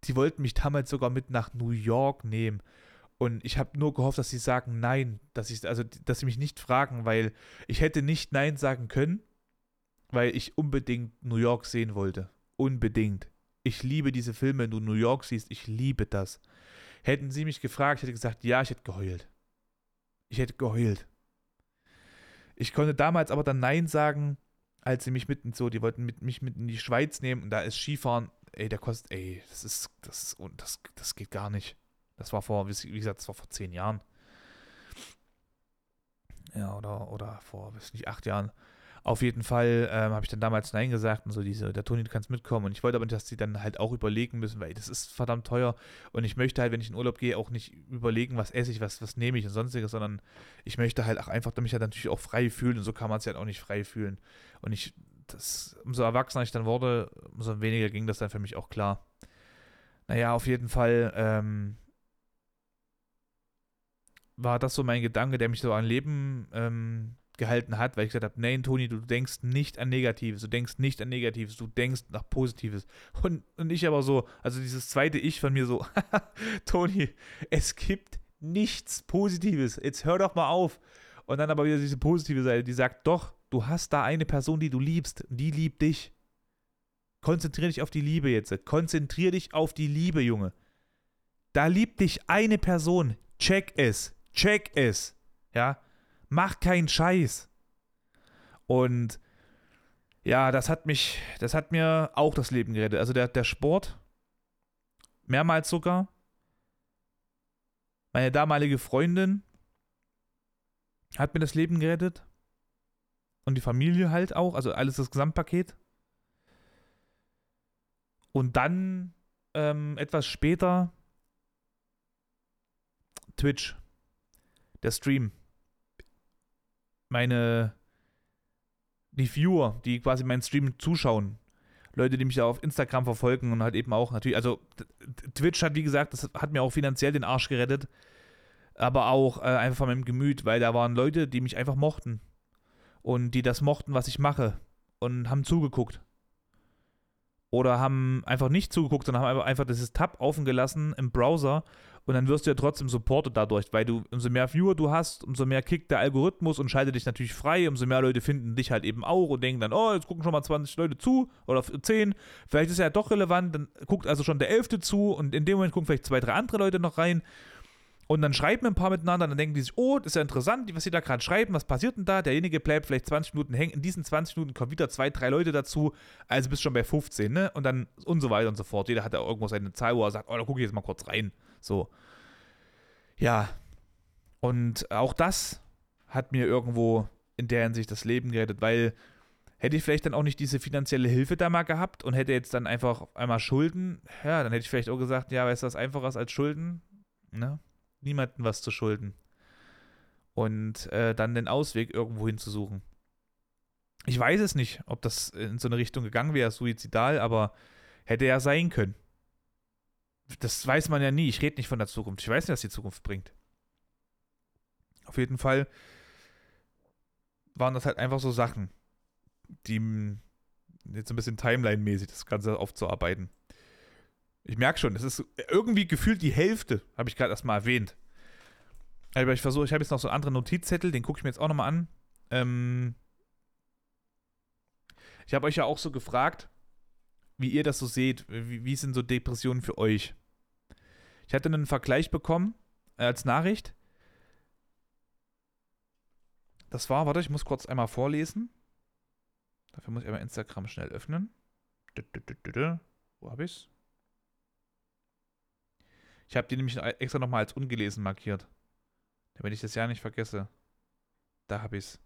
die wollten mich damals sogar mit nach New York nehmen. Und ich habe nur gehofft, dass sie sagen Nein, dass ich, also, dass sie mich nicht fragen, weil ich hätte nicht Nein sagen können, weil ich unbedingt New York sehen wollte. Unbedingt. Ich liebe diese Filme, wenn du New York siehst, ich liebe das. Hätten sie mich gefragt, ich hätte gesagt, ja, ich hätte geheult. Ich hätte geheult. Ich konnte damals aber dann Nein sagen, als sie mich mitten so, die wollten mit, mich mit in die Schweiz nehmen und da ist Skifahren, ey, der kostet, ey, das ist, das, das, das geht gar nicht. Das war vor, wie gesagt, das war vor zehn Jahren. Ja, oder, oder vor, weiß nicht, acht Jahren. Auf jeden Fall ähm, habe ich dann damals Nein gesagt und so diese, der Toni, du kannst mitkommen. Und ich wollte aber nicht, dass sie dann halt auch überlegen müssen, weil das ist verdammt teuer. Und ich möchte halt, wenn ich in Urlaub gehe, auch nicht überlegen, was esse ich, was, was nehme ich und sonstiges, sondern ich möchte halt auch einfach mich halt natürlich auch frei fühlen. Und so kann man es halt auch nicht frei fühlen. Und ich, das, umso erwachsener ich dann wurde, umso weniger ging das dann für mich auch klar. Naja, auf jeden Fall ähm, war das so mein Gedanke, der mich so an Leben ähm, gehalten hat, weil ich gesagt habe, nein, Toni, du denkst nicht an Negatives, du denkst nicht an Negatives, du denkst nach Positives. Und, und ich aber so, also dieses zweite Ich von mir so, Toni, es gibt nichts Positives, jetzt hör doch mal auf. Und dann aber wieder diese positive Seite, die sagt, doch, du hast da eine Person, die du liebst, die liebt dich. Konzentrier dich auf die Liebe jetzt. Konzentrier dich auf die Liebe, Junge. Da liebt dich eine Person. Check es. Check es. Ja. Mach keinen Scheiß. Und ja, das hat mich, das hat mir auch das Leben gerettet. Also der, der Sport, mehrmals sogar. Meine damalige Freundin hat mir das Leben gerettet. Und die Familie halt auch, also alles das Gesamtpaket. Und dann ähm, etwas später Twitch. Der Stream meine, die Viewer, die quasi meinen Stream zuschauen, Leute, die mich da auf Instagram verfolgen und halt eben auch natürlich, also Twitch hat, wie gesagt, das hat mir auch finanziell den Arsch gerettet, aber auch äh, einfach von meinem Gemüt, weil da waren Leute, die mich einfach mochten und die das mochten, was ich mache und haben zugeguckt. Oder haben einfach nicht zugeguckt, sondern haben einfach dieses Tab offen gelassen im Browser und dann wirst du ja trotzdem supported dadurch, weil du umso mehr Viewer du hast, umso mehr kickt der Algorithmus und schaltet dich natürlich frei, umso mehr Leute finden dich halt eben auch und denken dann, oh, jetzt gucken schon mal 20 Leute zu oder 10, vielleicht ist er ja doch relevant, dann guckt also schon der 11. zu und in dem Moment gucken vielleicht zwei, drei andere Leute noch rein und dann schreiben ein paar miteinander, dann denken die sich, oh, das ist ja interessant, was sie da gerade schreiben, was passiert denn da? Derjenige bleibt vielleicht 20 Minuten hängen, in diesen 20 Minuten kommen wieder zwei, drei Leute dazu, also bist schon bei 15, ne? Und dann und so weiter und so fort. Jeder hat ja irgendwo seine Zahl, wo er sagt, oh, da gucke ich jetzt mal kurz rein. So. Ja. Und auch das hat mir irgendwo in der Hinsicht das Leben gerettet, weil hätte ich vielleicht dann auch nicht diese finanzielle Hilfe da mal gehabt und hätte jetzt dann einfach einmal Schulden, ja, dann hätte ich vielleicht auch gesagt, ja, weißt du, was einfacher ist als Schulden? Ne? Niemanden was zu schulden. Und äh, dann den Ausweg irgendwo hinzusuchen. Ich weiß es nicht, ob das in so eine Richtung gegangen wäre, suizidal, aber hätte ja sein können das weiß man ja nie. Ich rede nicht von der Zukunft. Ich weiß nicht, was die Zukunft bringt. Auf jeden Fall waren das halt einfach so Sachen, die jetzt ein bisschen Timeline-mäßig das Ganze aufzuarbeiten. Ich merke schon, es ist irgendwie gefühlt die Hälfte, habe ich gerade erstmal erwähnt. Aber ich versuche, ich habe jetzt noch so einen anderen Notizzettel, den gucke ich mir jetzt auch nochmal an. Ähm ich habe euch ja auch so gefragt, wie ihr das so seht. Wie, wie sind so Depressionen für euch? Ich hatte einen Vergleich bekommen äh, als Nachricht. Das war, warte, ich muss kurz einmal vorlesen. Dafür muss ich einmal Instagram schnell öffnen. Wo habe ich's? Ich habe die nämlich extra nochmal als ungelesen markiert. Damit ich das ja nicht vergesse. Da habe ich's.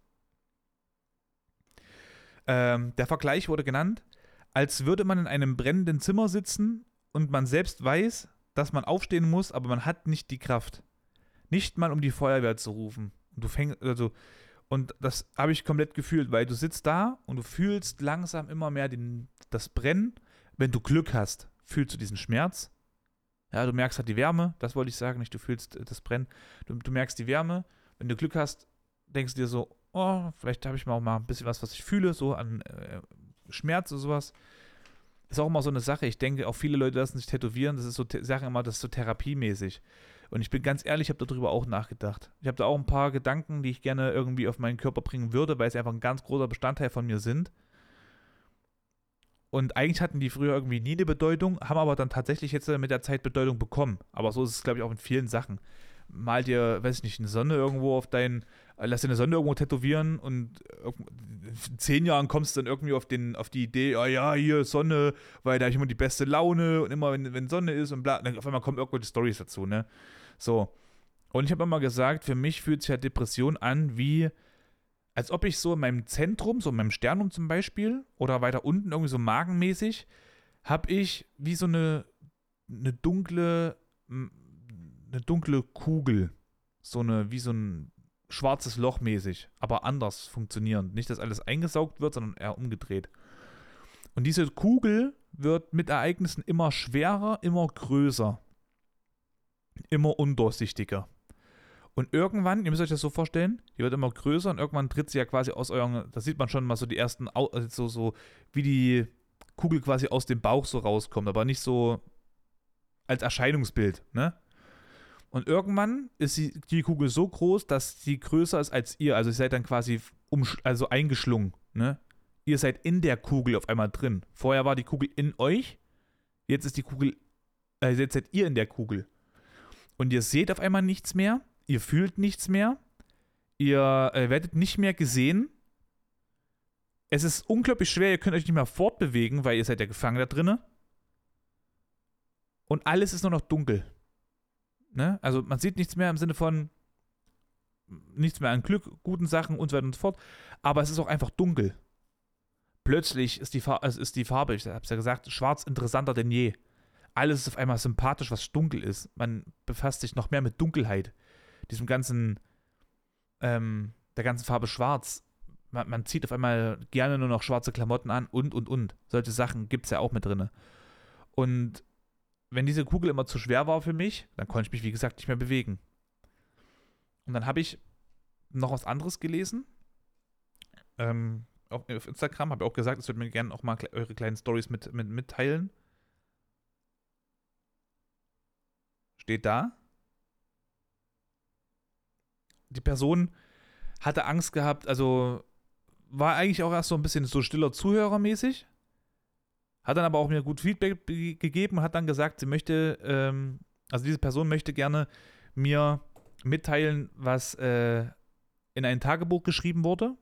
Ähm, der Vergleich wurde genannt, als würde man in einem brennenden Zimmer sitzen und man selbst weiß, dass man aufstehen muss, aber man hat nicht die Kraft. Nicht mal um die Feuerwehr zu rufen. Und du fängst, also, und das habe ich komplett gefühlt, weil du sitzt da und du fühlst langsam immer mehr den, das Brennen. Wenn du Glück hast, fühlst du diesen Schmerz. Ja, du merkst halt die Wärme, das wollte ich sagen, nicht du fühlst das Brennen. Du, du merkst die Wärme. Wenn du Glück hast, denkst du dir so, oh, vielleicht habe ich mal auch mal ein bisschen was, was ich fühle, so an äh, Schmerz oder sowas. Ist auch immer so eine Sache. Ich denke, auch viele Leute lassen sich tätowieren. Das ist so, sagen immer, das ist so therapiemäßig. Und ich bin ganz ehrlich, ich habe darüber auch nachgedacht. Ich habe da auch ein paar Gedanken, die ich gerne irgendwie auf meinen Körper bringen würde, weil sie einfach ein ganz großer Bestandteil von mir sind. Und eigentlich hatten die früher irgendwie nie eine Bedeutung, haben aber dann tatsächlich jetzt mit der Zeit Bedeutung bekommen. Aber so ist es, glaube ich, auch in vielen Sachen. Mal dir, weiß ich nicht, eine Sonne irgendwo auf deinen, lass dir eine Sonne irgendwo tätowieren und in zehn Jahren kommst du dann irgendwie auf, den, auf die Idee, oh ja, hier Sonne, weil da habe ich immer die beste Laune und immer, wenn, wenn Sonne ist und bla, dann auf einmal kommen irgendwelche Stories dazu, ne? So. Und ich habe immer gesagt, für mich fühlt sich ja Depression an wie, als ob ich so in meinem Zentrum, so in meinem Sternum zum Beispiel, oder weiter unten, irgendwie so magenmäßig, habe ich wie so eine, eine dunkle, eine dunkle Kugel. So eine, wie so ein schwarzes Loch mäßig, aber anders funktionierend. Nicht, dass alles eingesaugt wird, sondern eher umgedreht. Und diese Kugel wird mit Ereignissen immer schwerer, immer größer immer undurchsichtiger. Und irgendwann, ihr müsst euch das so vorstellen, die wird immer größer und irgendwann tritt sie ja quasi aus euren, da sieht man schon mal so die ersten, also so, wie die Kugel quasi aus dem Bauch so rauskommt, aber nicht so als Erscheinungsbild, ne? Und irgendwann ist die, die Kugel so groß, dass sie größer ist als ihr. Also ihr seid dann quasi um, also eingeschlungen, ne? Ihr seid in der Kugel auf einmal drin. Vorher war die Kugel in euch, jetzt ist die Kugel, äh, jetzt seid ihr in der Kugel und ihr seht auf einmal nichts mehr, ihr fühlt nichts mehr, ihr äh, werdet nicht mehr gesehen. Es ist unglaublich schwer, ihr könnt euch nicht mehr fortbewegen, weil ihr seid ja gefangen da drinnen. Und alles ist nur noch dunkel. Ne? Also man sieht nichts mehr im Sinne von nichts mehr an Glück, guten Sachen und so weiter und so fort. Aber es ist auch einfach dunkel. Plötzlich ist die, Farbe, also ist die Farbe, ich habe es ja gesagt, schwarz interessanter denn je alles ist auf einmal sympathisch, was dunkel ist. Man befasst sich noch mehr mit Dunkelheit. Diesem ganzen, ähm, der ganzen Farbe schwarz. Man, man, zieht auf einmal gerne nur noch schwarze Klamotten an und, und, und. Solche Sachen gibt es ja auch mit drin. Und wenn diese Kugel immer zu schwer war für mich, dann konnte ich mich, wie gesagt, nicht mehr bewegen. Und dann habe ich noch was anderes gelesen. Ähm, auf, auf Instagram habe ich auch gesagt, es würde mir gerne auch mal eure kleinen Stories mit, mit, mitteilen. steht da. Die Person hatte Angst gehabt, also war eigentlich auch erst so ein bisschen so stiller Zuhörer mäßig. Hat dann aber auch mir gut Feedback gegeben, hat dann gesagt, sie möchte, ähm, also diese Person möchte gerne mir mitteilen, was äh, in ein Tagebuch geschrieben wurde.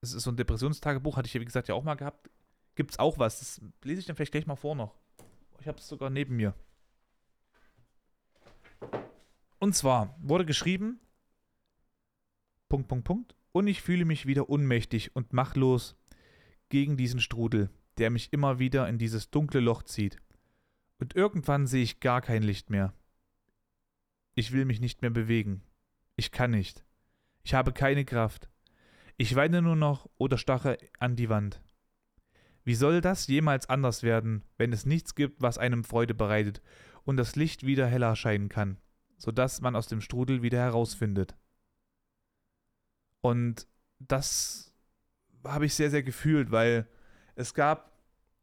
Es ist so ein Depressionstagebuch, hatte ich ja wie gesagt ja auch mal gehabt. Gibt es auch was? Das lese ich dann vielleicht gleich mal vor noch. Ich habe es sogar neben mir. Und zwar wurde geschrieben, Punkt, Punkt, Punkt, und ich fühle mich wieder unmächtig und machtlos gegen diesen Strudel, der mich immer wieder in dieses dunkle Loch zieht. Und irgendwann sehe ich gar kein Licht mehr. Ich will mich nicht mehr bewegen. Ich kann nicht. Ich habe keine Kraft. Ich weine nur noch oder stache an die Wand. Wie soll das jemals anders werden, wenn es nichts gibt, was einem Freude bereitet und das Licht wieder heller scheinen kann? sodass man aus dem Strudel wieder herausfindet. Und das habe ich sehr, sehr gefühlt, weil es gab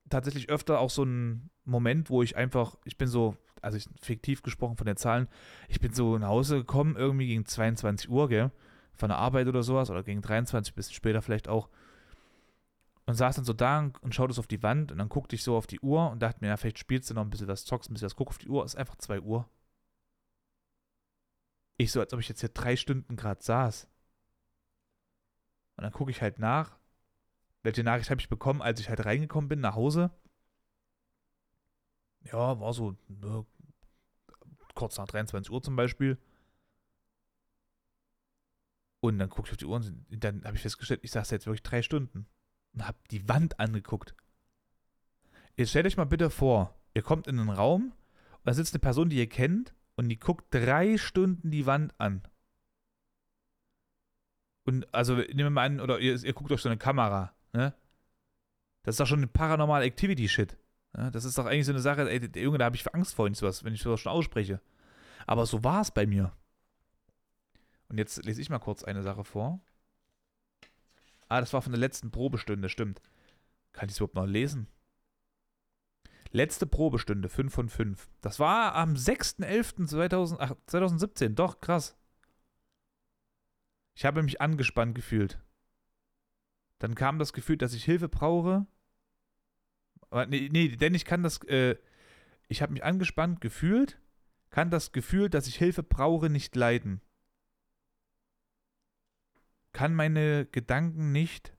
tatsächlich öfter auch so einen Moment, wo ich einfach, ich bin so, also ich, fiktiv gesprochen von den Zahlen, ich bin so nach Hause gekommen, irgendwie gegen 22 Uhr, gell, von der Arbeit oder sowas, oder gegen 23, bisschen später vielleicht auch, und saß dann so da und schaute so auf die Wand und dann guckte ich so auf die Uhr und dachte mir, ja, vielleicht spielst du noch ein bisschen was, zockst ein bisschen was, guck auf die Uhr, ist einfach 2 Uhr. Ich so, als ob ich jetzt hier drei Stunden gerade saß. Und dann gucke ich halt nach, welche Nachricht habe ich bekommen, als ich halt reingekommen bin nach Hause. Ja, war so ne, kurz nach 23 Uhr zum Beispiel. Und dann gucke ich auf die Uhr und dann habe ich festgestellt, ich saß jetzt wirklich drei Stunden. und habe die Wand angeguckt. Jetzt stellt euch mal bitte vor, ihr kommt in einen Raum und da sitzt eine Person, die ihr kennt und die guckt drei Stunden die Wand an. Und also nehmen wir mal an, oder ihr, ihr guckt euch so eine Kamera, ne? Das ist doch schon ein Paranormal Activity Shit. Ja, das ist doch eigentlich so eine Sache, ey, Junge, da habe ich Angst vor, sowas, wenn ich sowas schon ausspreche. Aber so war es bei mir. Und jetzt lese ich mal kurz eine Sache vor. Ah, das war von der letzten Probestunde, stimmt. Kann ich es überhaupt noch lesen? Letzte Probestunde, 5 von 5. Das war am 6.11.2017. Doch, krass. Ich habe mich angespannt gefühlt. Dann kam das Gefühl, dass ich Hilfe brauche. Aber nee, nee, denn ich kann das. Äh, ich habe mich angespannt gefühlt, kann das Gefühl, dass ich Hilfe brauche, nicht leiden. Kann meine Gedanken nicht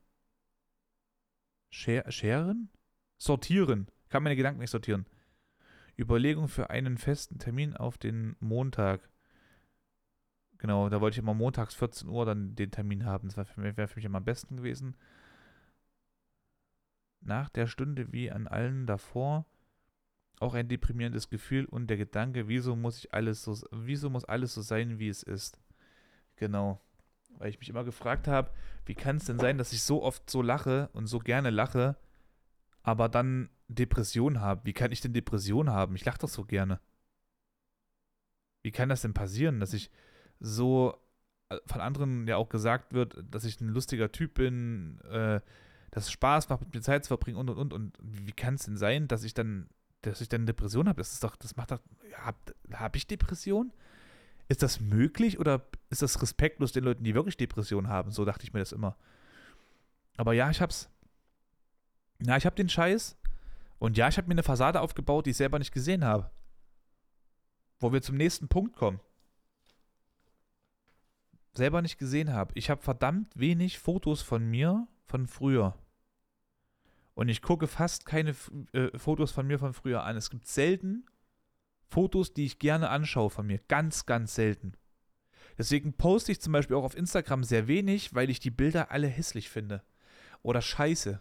scheren? Sortieren kann meine Gedanken nicht sortieren. Überlegung für einen festen Termin auf den Montag. Genau, da wollte ich immer montags 14 Uhr dann den Termin haben. Das wäre für, für mich immer am besten gewesen. Nach der Stunde wie an allen davor auch ein deprimierendes Gefühl und der Gedanke, wieso muss ich alles so, wieso muss alles so sein, wie es ist. Genau. Weil ich mich immer gefragt habe, wie kann es denn sein, dass ich so oft so lache und so gerne lache, aber dann Depression habe. Wie kann ich denn Depression haben? Ich lache doch so gerne. Wie kann das denn passieren, dass ich so äh, von anderen ja auch gesagt wird, dass ich ein lustiger Typ bin, äh, dass es Spaß macht, mit mir Zeit zu verbringen und und und. Und wie kann es denn sein, dass ich dann, dass ich dann Depression habe? Das ist doch, das macht doch. Habe hab ich Depression? Ist das möglich oder ist das respektlos den Leuten, die wirklich Depression haben? So dachte ich mir das immer. Aber ja, ich hab's. Ja, ich hab den Scheiß. Und ja, ich habe mir eine Fassade aufgebaut, die ich selber nicht gesehen habe. Wo wir zum nächsten Punkt kommen. Selber nicht gesehen habe. Ich habe verdammt wenig Fotos von mir von früher. Und ich gucke fast keine äh, Fotos von mir von früher an. Es gibt selten Fotos, die ich gerne anschaue von mir. Ganz, ganz selten. Deswegen poste ich zum Beispiel auch auf Instagram sehr wenig, weil ich die Bilder alle hässlich finde. Oder scheiße.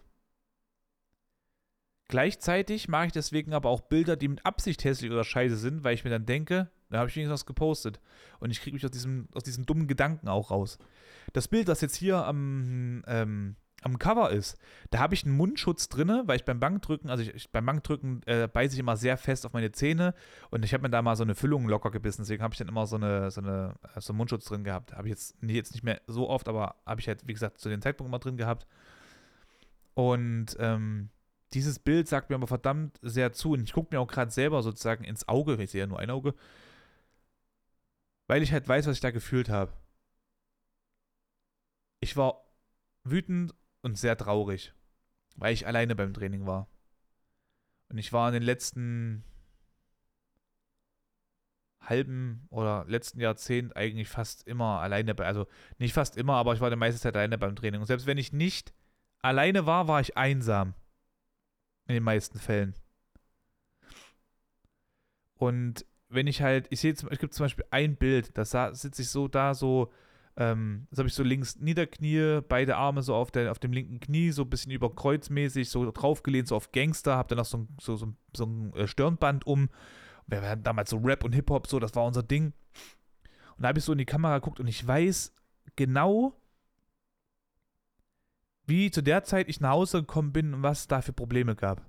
Gleichzeitig mache ich deswegen aber auch Bilder, die mit Absicht hässlich oder scheiße sind, weil ich mir dann denke, da habe ich wenigstens was gepostet. Und ich kriege mich aus diesem, aus diesem dummen Gedanken auch raus. Das Bild, das jetzt hier am, ähm, am Cover ist, da habe ich einen Mundschutz drin, weil ich beim Bankdrücken, also ich, ich beim Bankdrücken äh, beiße ich immer sehr fest auf meine Zähne und ich habe mir da mal so eine Füllung locker gebissen, deswegen habe ich dann immer so, eine, so, eine, äh, so einen Mundschutz drin gehabt. Habe ich jetzt, nee, jetzt nicht mehr so oft, aber habe ich halt, wie gesagt, zu dem Zeitpunkt immer drin gehabt. Und ähm, dieses Bild sagt mir aber verdammt sehr zu. Und ich gucke mir auch gerade selber sozusagen ins Auge, ich sehe ja nur ein Auge, weil ich halt weiß, was ich da gefühlt habe. Ich war wütend und sehr traurig, weil ich alleine beim Training war. Und ich war in den letzten halben oder letzten Jahrzehnt eigentlich fast immer alleine bei, also nicht fast immer, aber ich war die meiste Zeit alleine beim Training. Und selbst wenn ich nicht alleine war, war ich einsam. In den meisten Fällen. Und wenn ich halt, ich sehe, es gibt zum Beispiel ein Bild, da sitze ich so da, so, ähm, das habe ich so links niederknie, beide Arme so auf, der, auf dem linken Knie, so ein bisschen überkreuzmäßig, so draufgelehnt, so auf Gangster, habe dann noch so, ein, so, so, so ein äh, Stirnband um. Wir hatten damals so Rap und Hip-Hop, so, das war unser Ding. Und da habe ich so in die Kamera geguckt und ich weiß genau, wie zu der Zeit ich nach Hause gekommen bin und was es da für Probleme gab.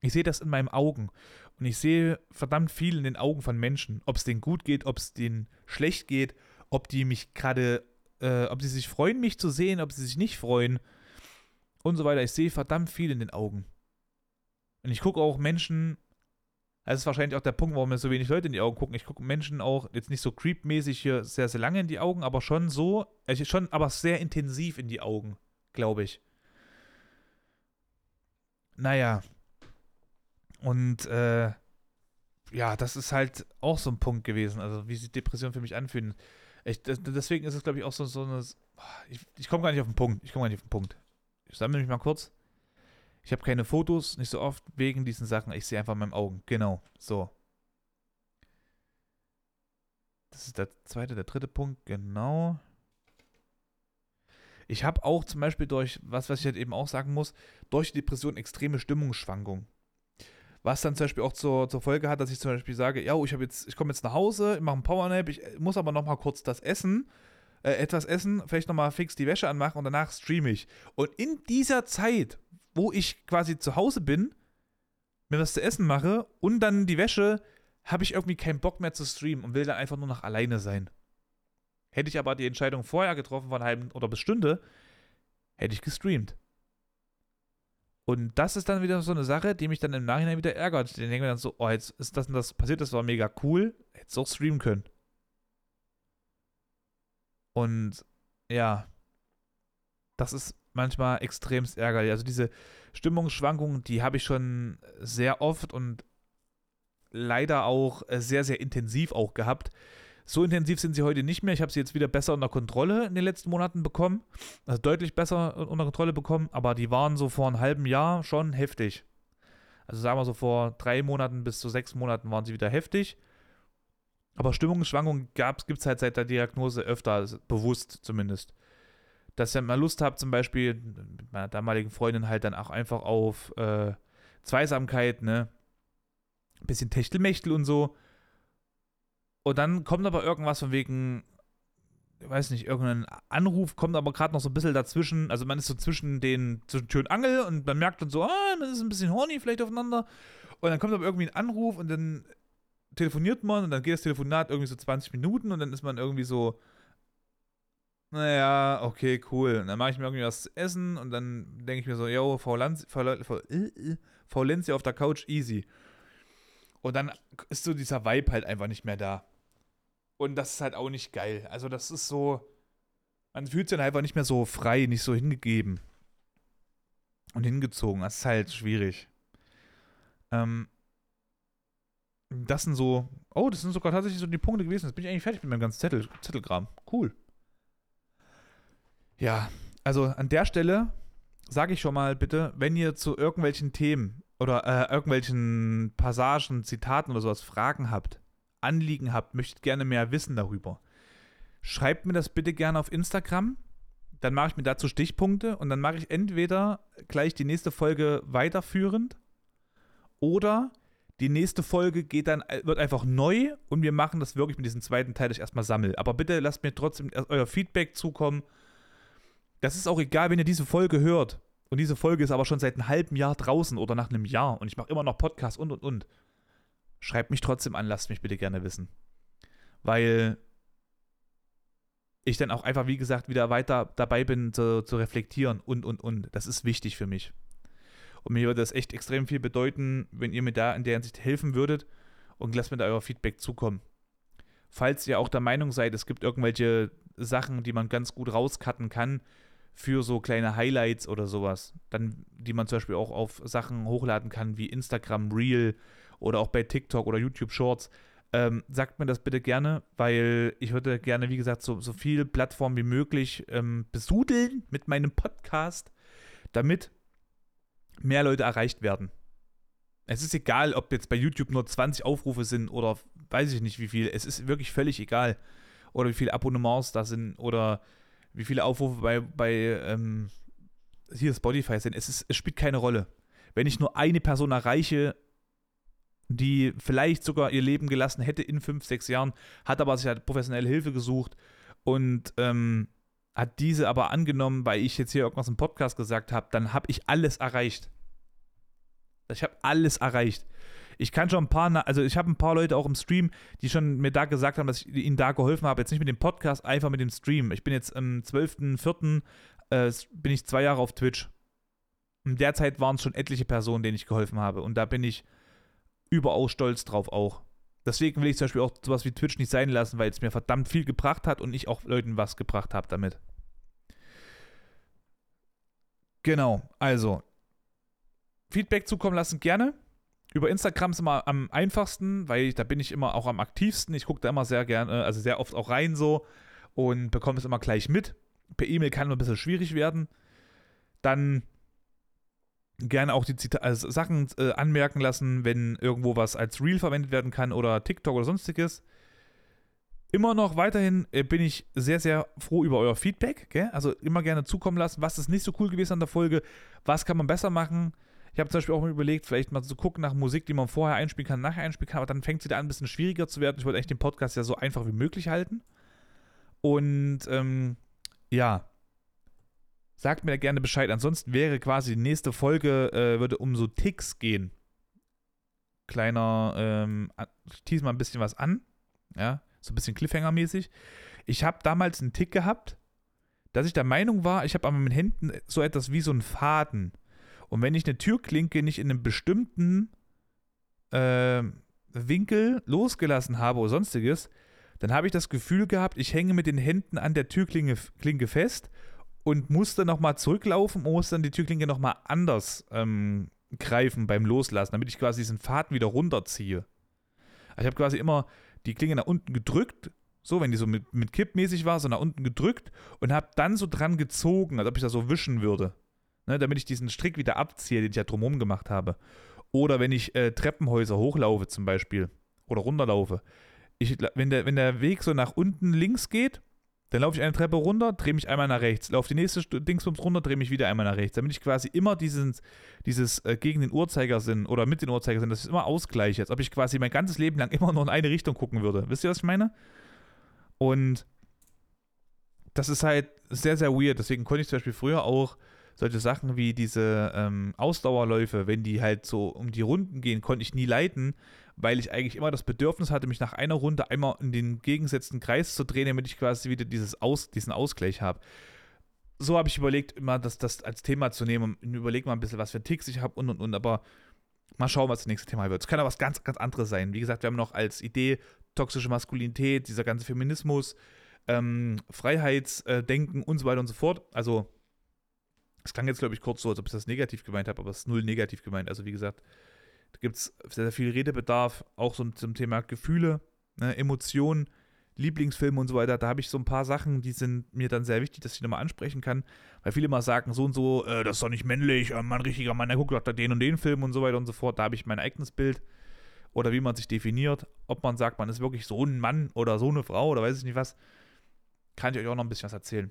Ich sehe das in meinen Augen und ich sehe verdammt viel in den Augen von Menschen, ob es denen gut geht, ob es denen schlecht geht, ob die mich gerade, äh, ob sie sich freuen, mich zu sehen, ob sie sich nicht freuen und so weiter. Ich sehe verdammt viel in den Augen. Und ich gucke auch Menschen das ist wahrscheinlich auch der Punkt, warum mir so wenig Leute in die Augen gucken. Ich gucke Menschen auch jetzt nicht so creep-mäßig hier sehr, sehr lange in die Augen, aber schon so, also schon, aber sehr intensiv in die Augen, glaube ich. Naja. Und, äh, ja, das ist halt auch so ein Punkt gewesen, also wie sich Depressionen für mich anfühlen. Ich, deswegen ist es, glaube ich, auch so, so eine. Ich, ich komme gar nicht auf den Punkt. Ich komme gar nicht auf den Punkt. Ich sammle mich mal kurz. Ich habe keine Fotos, nicht so oft wegen diesen Sachen. Ich sehe einfach in meinen Augen. Genau, so. Das ist der zweite, der dritte Punkt, genau. Ich habe auch zum Beispiel durch, was, was ich halt eben auch sagen muss, durch Depression extreme Stimmungsschwankungen. Was dann zum Beispiel auch zur, zur Folge hat, dass ich zum Beispiel sage, ja, ich ich komme jetzt nach Hause, ich mache einen Powernap, ich muss aber noch mal kurz das essen, äh, etwas essen, vielleicht noch mal fix die Wäsche anmachen und danach streame ich. Und in dieser Zeit, wo ich quasi zu Hause bin, mir was zu essen mache und dann die Wäsche, habe ich irgendwie keinen Bock mehr zu streamen und will dann einfach nur noch alleine sein. Hätte ich aber die Entscheidung vorher getroffen, von halben oder bis Stunde, hätte ich gestreamt. Und das ist dann wieder so eine Sache, die mich dann im Nachhinein wieder ärgert. Ich denke mir dann so, oh, jetzt ist das und das passiert, das war mega cool. Hättest du auch streamen können. Und ja, das ist manchmal extremst ärgerlich. Also diese Stimmungsschwankungen, die habe ich schon sehr oft und leider auch sehr, sehr intensiv auch gehabt. So intensiv sind sie heute nicht mehr. Ich habe sie jetzt wieder besser unter Kontrolle in den letzten Monaten bekommen. Also deutlich besser unter Kontrolle bekommen. Aber die waren so vor einem halben Jahr schon heftig. Also sagen wir so vor drei Monaten bis zu sechs Monaten waren sie wieder heftig. Aber Stimmungsschwankungen gibt es halt seit der Diagnose öfter, also bewusst zumindest. Dass ich mal Lust habe, zum Beispiel mit meiner damaligen Freundin halt dann auch einfach auf äh, Zweisamkeit, ne? Bisschen Techtelmechtel und so. Und dann kommt aber irgendwas von wegen, ich weiß nicht, irgendein Anruf kommt aber gerade noch so ein bisschen dazwischen. Also man ist so zwischen den zwischen Tür und Angel und man merkt dann so, ah, man ist ein bisschen horny vielleicht aufeinander. Und dann kommt aber irgendwie ein Anruf und dann telefoniert man und dann geht das Telefonat irgendwie so 20 Minuten und dann ist man irgendwie so, naja, okay, cool. Und dann mache ich mir irgendwie was zu essen und dann denke ich mir so, yo, Frau, äh, Lenzi auf der Couch, easy. Und dann ist so dieser Vibe halt einfach nicht mehr da. Und das ist halt auch nicht geil. Also das ist so, man fühlt sich dann einfach nicht mehr so frei, nicht so hingegeben und hingezogen. Das ist halt schwierig. Ähm, das sind so, oh, das sind sogar tatsächlich so die Punkte gewesen. Jetzt bin ich eigentlich fertig mit meinem ganzen Zettel, Zettelkram. Cool. Ja, also an der Stelle sage ich schon mal bitte, wenn ihr zu irgendwelchen Themen oder äh, irgendwelchen Passagen, Zitaten oder sowas Fragen habt, Anliegen habt, möchtet gerne mehr wissen darüber, schreibt mir das bitte gerne auf Instagram. Dann mache ich mir dazu Stichpunkte und dann mache ich entweder gleich die nächste Folge weiterführend oder die nächste Folge geht dann, äh, wird einfach neu und wir machen das wirklich mit diesem zweiten Teil, das ich erstmal sammle. Aber bitte lasst mir trotzdem euer Feedback zukommen. Das ist auch egal, wenn ihr diese Folge hört. Und diese Folge ist aber schon seit einem halben Jahr draußen oder nach einem Jahr und ich mache immer noch Podcasts und und und. Schreibt mich trotzdem an, lasst mich bitte gerne wissen. Weil ich dann auch einfach, wie gesagt, wieder weiter dabei bin zu, zu reflektieren und und und. Das ist wichtig für mich. Und mir würde das echt extrem viel bedeuten, wenn ihr mir da in der Hinsicht helfen würdet und lasst mir da euer Feedback zukommen. Falls ihr auch der Meinung seid, es gibt irgendwelche Sachen, die man ganz gut rauscutten kann, für so kleine Highlights oder sowas, dann, die man zum Beispiel auch auf Sachen hochladen kann wie Instagram Reel oder auch bei TikTok oder YouTube Shorts. Ähm, sagt mir das bitte gerne, weil ich würde gerne, wie gesagt, so, so viele Plattformen wie möglich ähm, besudeln mit meinem Podcast, damit mehr Leute erreicht werden. Es ist egal, ob jetzt bei YouTube nur 20 Aufrufe sind oder weiß ich nicht wie viel. Es ist wirklich völlig egal. Oder wie viele Abonnements da sind oder wie viele Aufrufe bei, bei ähm, hier Spotify sind. Es, ist, es spielt keine Rolle. Wenn ich nur eine Person erreiche, die vielleicht sogar ihr Leben gelassen hätte in fünf, sechs Jahren, hat aber sich halt professionelle Hilfe gesucht und ähm, hat diese aber angenommen, weil ich jetzt hier irgendwas im Podcast gesagt habe, dann habe ich alles erreicht. Ich habe alles erreicht. Ich kann schon ein paar, also ich habe ein paar Leute auch im Stream, die schon mir da gesagt haben, dass ich ihnen da geholfen habe. Jetzt nicht mit dem Podcast, einfach mit dem Stream. Ich bin jetzt am 12.04. Äh, bin ich zwei Jahre auf Twitch. In der Zeit waren es schon etliche Personen, denen ich geholfen habe. Und da bin ich überaus stolz drauf auch. Deswegen will ich zum Beispiel auch sowas wie Twitch nicht sein lassen, weil es mir verdammt viel gebracht hat und ich auch Leuten was gebracht habe damit. Genau, also Feedback zukommen lassen gerne. Über Instagram ist immer am einfachsten, weil ich, da bin ich immer auch am aktivsten. Ich gucke da immer sehr gerne, also sehr oft auch rein so und bekomme es immer gleich mit. Per E-Mail kann es ein bisschen schwierig werden. Dann gerne auch die Zita also Sachen äh, anmerken lassen, wenn irgendwo was als Reel verwendet werden kann oder TikTok oder sonstiges. Immer noch weiterhin äh, bin ich sehr, sehr froh über euer Feedback. Gell? Also immer gerne zukommen lassen, was ist nicht so cool gewesen an der Folge, was kann man besser machen. Ich habe zum Beispiel auch mal überlegt, vielleicht mal zu gucken nach Musik, die man vorher einspielen kann, nachher einspielen kann, aber dann fängt sie da an, ein bisschen schwieriger zu werden. Ich wollte eigentlich den Podcast ja so einfach wie möglich halten. Und ähm, ja, sagt mir da gerne Bescheid. Ansonsten wäre quasi die nächste Folge, äh, würde um so Ticks gehen. Kleiner, ähm, ich tease mal ein bisschen was an. Ja, so ein bisschen Cliffhanger-mäßig. Ich habe damals einen Tick gehabt, dass ich der Meinung war, ich habe an meinen Händen so etwas wie so einen Faden. Und wenn ich eine Türklinke nicht in einem bestimmten äh, Winkel losgelassen habe oder sonstiges, dann habe ich das Gefühl gehabt, ich hänge mit den Händen an der Türklinke fest und muss dann nochmal zurücklaufen, muss dann die Türklinke nochmal anders ähm, greifen beim Loslassen, damit ich quasi diesen Faden wieder runterziehe. Also ich habe quasi immer die Klinge nach unten gedrückt, so, wenn die so mit, mit kippmäßig war, so nach unten gedrückt und habe dann so dran gezogen, als ob ich das so wischen würde. Ne, damit ich diesen Strick wieder abziehe, den ich ja drumherum gemacht habe. Oder wenn ich äh, Treppenhäuser hochlaufe zum Beispiel oder runterlaufe. Ich, wenn, der, wenn der Weg so nach unten links geht, dann laufe ich eine Treppe runter, drehe mich einmal nach rechts, laufe die nächste Dingsbums runter, drehe mich wieder einmal nach rechts, damit ich quasi immer diesen, dieses äh, gegen den Uhrzeigersinn oder mit den Uhrzeigersinn, das ist immer ausgleiche, als ob ich quasi mein ganzes Leben lang immer nur in eine Richtung gucken würde. Wisst ihr, was ich meine? Und das ist halt sehr, sehr weird. Deswegen konnte ich zum Beispiel früher auch solche Sachen wie diese ähm, Ausdauerläufe, wenn die halt so um die Runden gehen, konnte ich nie leiten, weil ich eigentlich immer das Bedürfnis hatte, mich nach einer Runde einmal in den gegensätzten Kreis zu drehen, damit ich quasi wieder dieses Aus, diesen Ausgleich habe. So habe ich überlegt, immer das, das als Thema zu nehmen und überlege mal ein bisschen, was für Ticks ich habe und und und, aber mal schauen, was das nächste Thema wird. Es kann aber was ganz, ganz anderes sein. Wie gesagt, wir haben noch als Idee toxische Maskulinität, dieser ganze Feminismus, ähm, Freiheitsdenken und so weiter und so fort. Also, es klang jetzt, glaube ich, kurz so, als ob ich das negativ gemeint habe, aber es ist null negativ gemeint. Also, wie gesagt, da gibt es sehr, sehr viel Redebedarf, auch so zum Thema Gefühle, ne, Emotionen, Lieblingsfilme und so weiter. Da habe ich so ein paar Sachen, die sind mir dann sehr wichtig, dass ich nochmal ansprechen kann. Weil viele mal sagen, so und so, äh, das ist doch nicht männlich, äh, ein richtiger Mann, der guckt doch den und den Film und so weiter und so fort. Da habe ich mein eigenes Bild. Oder wie man sich definiert. Ob man sagt, man ist wirklich so ein Mann oder so eine Frau oder weiß ich nicht was. Kann ich euch auch noch ein bisschen was erzählen.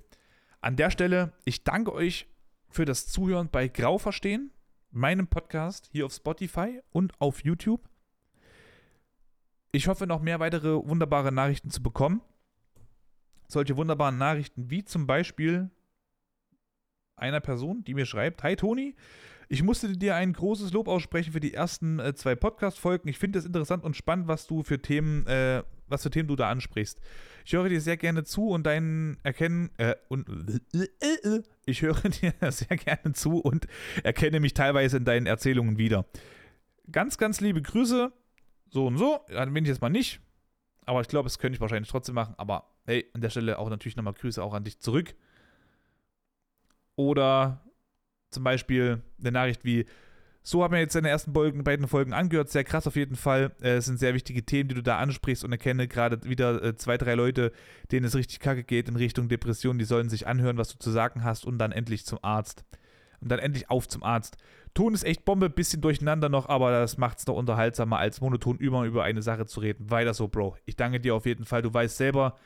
An der Stelle, ich danke euch für das Zuhören bei Grau verstehen meinem Podcast hier auf Spotify und auf YouTube. Ich hoffe, noch mehr weitere wunderbare Nachrichten zu bekommen. Solche wunderbaren Nachrichten wie zum Beispiel einer Person, die mir schreibt: Hi Toni, ich musste dir ein großes Lob aussprechen für die ersten äh, zwei Podcast-Folgen. Ich finde es interessant und spannend, was du für Themen, äh, was für Themen du da ansprichst. Ich höre dir sehr gerne zu und deinen Erkennen äh, und ich höre dir sehr gerne zu und erkenne mich teilweise in deinen Erzählungen wieder. Ganz, ganz liebe Grüße. So und so. Dann bin ich jetzt mal nicht. Aber ich glaube, das könnte ich wahrscheinlich trotzdem machen. Aber hey, an der Stelle auch natürlich nochmal Grüße auch an dich zurück. Oder zum Beispiel eine Nachricht wie, so haben wir jetzt deine ersten beiden Folgen angehört. Sehr krass auf jeden Fall. Äh, es sind sehr wichtige Themen, die du da ansprichst und erkenne gerade wieder äh, zwei, drei Leute, denen es richtig kacke geht in Richtung Depression. Die sollen sich anhören, was du zu sagen hast und dann endlich zum Arzt. Und dann endlich auf zum Arzt. Ton ist echt Bombe, bisschen durcheinander noch, aber das macht es noch unterhaltsamer, als monoton immer über eine Sache zu reden. Weiter so, Bro. Ich danke dir auf jeden Fall. Du weißt selber,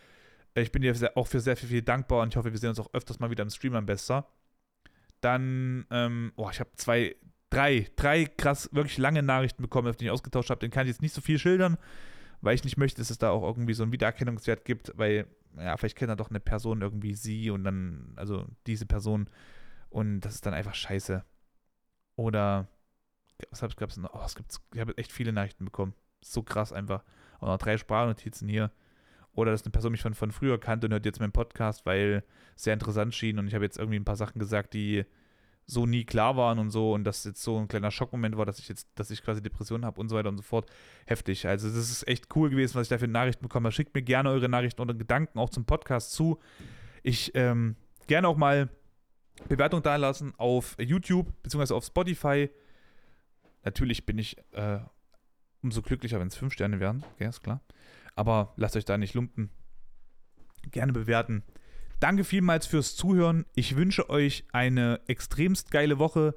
äh, ich bin dir auch für sehr viel, viel dankbar und ich hoffe, wir sehen uns auch öfters mal wieder im Stream am besser. Dann, ähm, oh, ich habe zwei, drei, drei krass, wirklich lange Nachrichten bekommen, auf die ich ausgetauscht habe. Den kann ich jetzt nicht so viel schildern, weil ich nicht möchte, dass es da auch irgendwie so einen Wiedererkennungswert gibt, weil, ja, vielleicht kennt er doch eine Person irgendwie sie und dann, also diese Person und das ist dann einfach scheiße. Oder, was gab es noch? Oh, es gibt, ich habe echt viele Nachrichten bekommen. So krass einfach. Und noch drei Sprachnotizen hier. Oder dass eine Person mich von, von früher kannte und hört jetzt meinen Podcast, weil es sehr interessant schien und ich habe jetzt irgendwie ein paar Sachen gesagt, die so nie klar waren und so und das jetzt so ein kleiner Schockmoment war, dass ich jetzt, dass ich quasi Depressionen habe und so weiter und so fort. Heftig. Also das ist echt cool gewesen, was ich da für Nachrichten bekommen habe. Schickt mir gerne eure Nachrichten oder Gedanken auch zum Podcast zu. Ich ähm, gerne auch mal Bewertung da lassen auf YouTube bzw. auf Spotify. Natürlich bin ich äh, umso glücklicher, wenn es fünf Sterne wären. Okay, ist klar. Aber lasst euch da nicht lumpen. Gerne bewerten. Danke vielmals fürs Zuhören. Ich wünsche euch eine extremst geile Woche.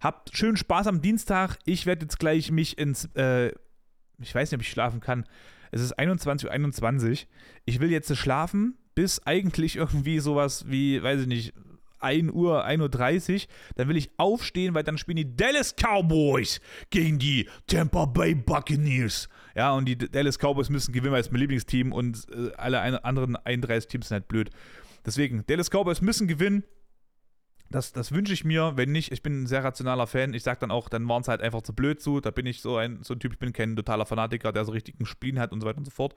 Habt schön Spaß am Dienstag. Ich werde jetzt gleich mich ins, äh, ich weiß nicht, ob ich schlafen kann. Es ist 21.21 Uhr. 21. Ich will jetzt schlafen, bis eigentlich irgendwie sowas wie, weiß ich nicht, 1 Uhr, 1.30 Uhr. Dann will ich aufstehen, weil dann spielen die Dallas Cowboys gegen die Tampa Bay Buccaneers. Ja, und die Dallas Cowboys müssen gewinnen, weil es mein Lieblingsteam und äh, alle anderen 31 Teams sind halt blöd. Deswegen, Dallas Cowboys müssen gewinnen. Das, das wünsche ich mir. Wenn nicht, ich bin ein sehr rationaler Fan. Ich sage dann auch, dann waren es halt einfach zu blöd zu. Da bin ich so ein, so ein Typ, ich bin kein totaler Fanatiker, der so richtigen Spielen hat und so weiter und so fort.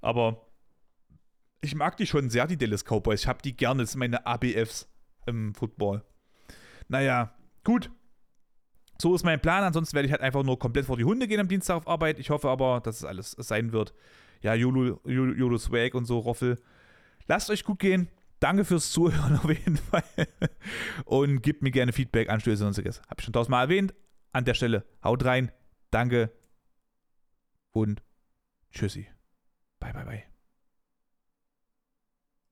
Aber ich mag die schon sehr, die Dallas Cowboys. Ich habe die gerne. Das sind meine ABFs im Football. Naja, gut. So ist mein Plan. Ansonsten werde ich halt einfach nur komplett vor die Hunde gehen am Dienstag auf Arbeit. Ich hoffe aber, dass es alles sein wird. Ja, YOLO, YOLO Swag und so, Roffel. Lasst euch gut gehen. Danke fürs Zuhören auf jeden Fall. Und gebt mir gerne Feedback, Anstöße und sonstiges. Habe ich schon tausendmal erwähnt. An der Stelle, haut rein. Danke. Und tschüssi. Bye, bye, bye.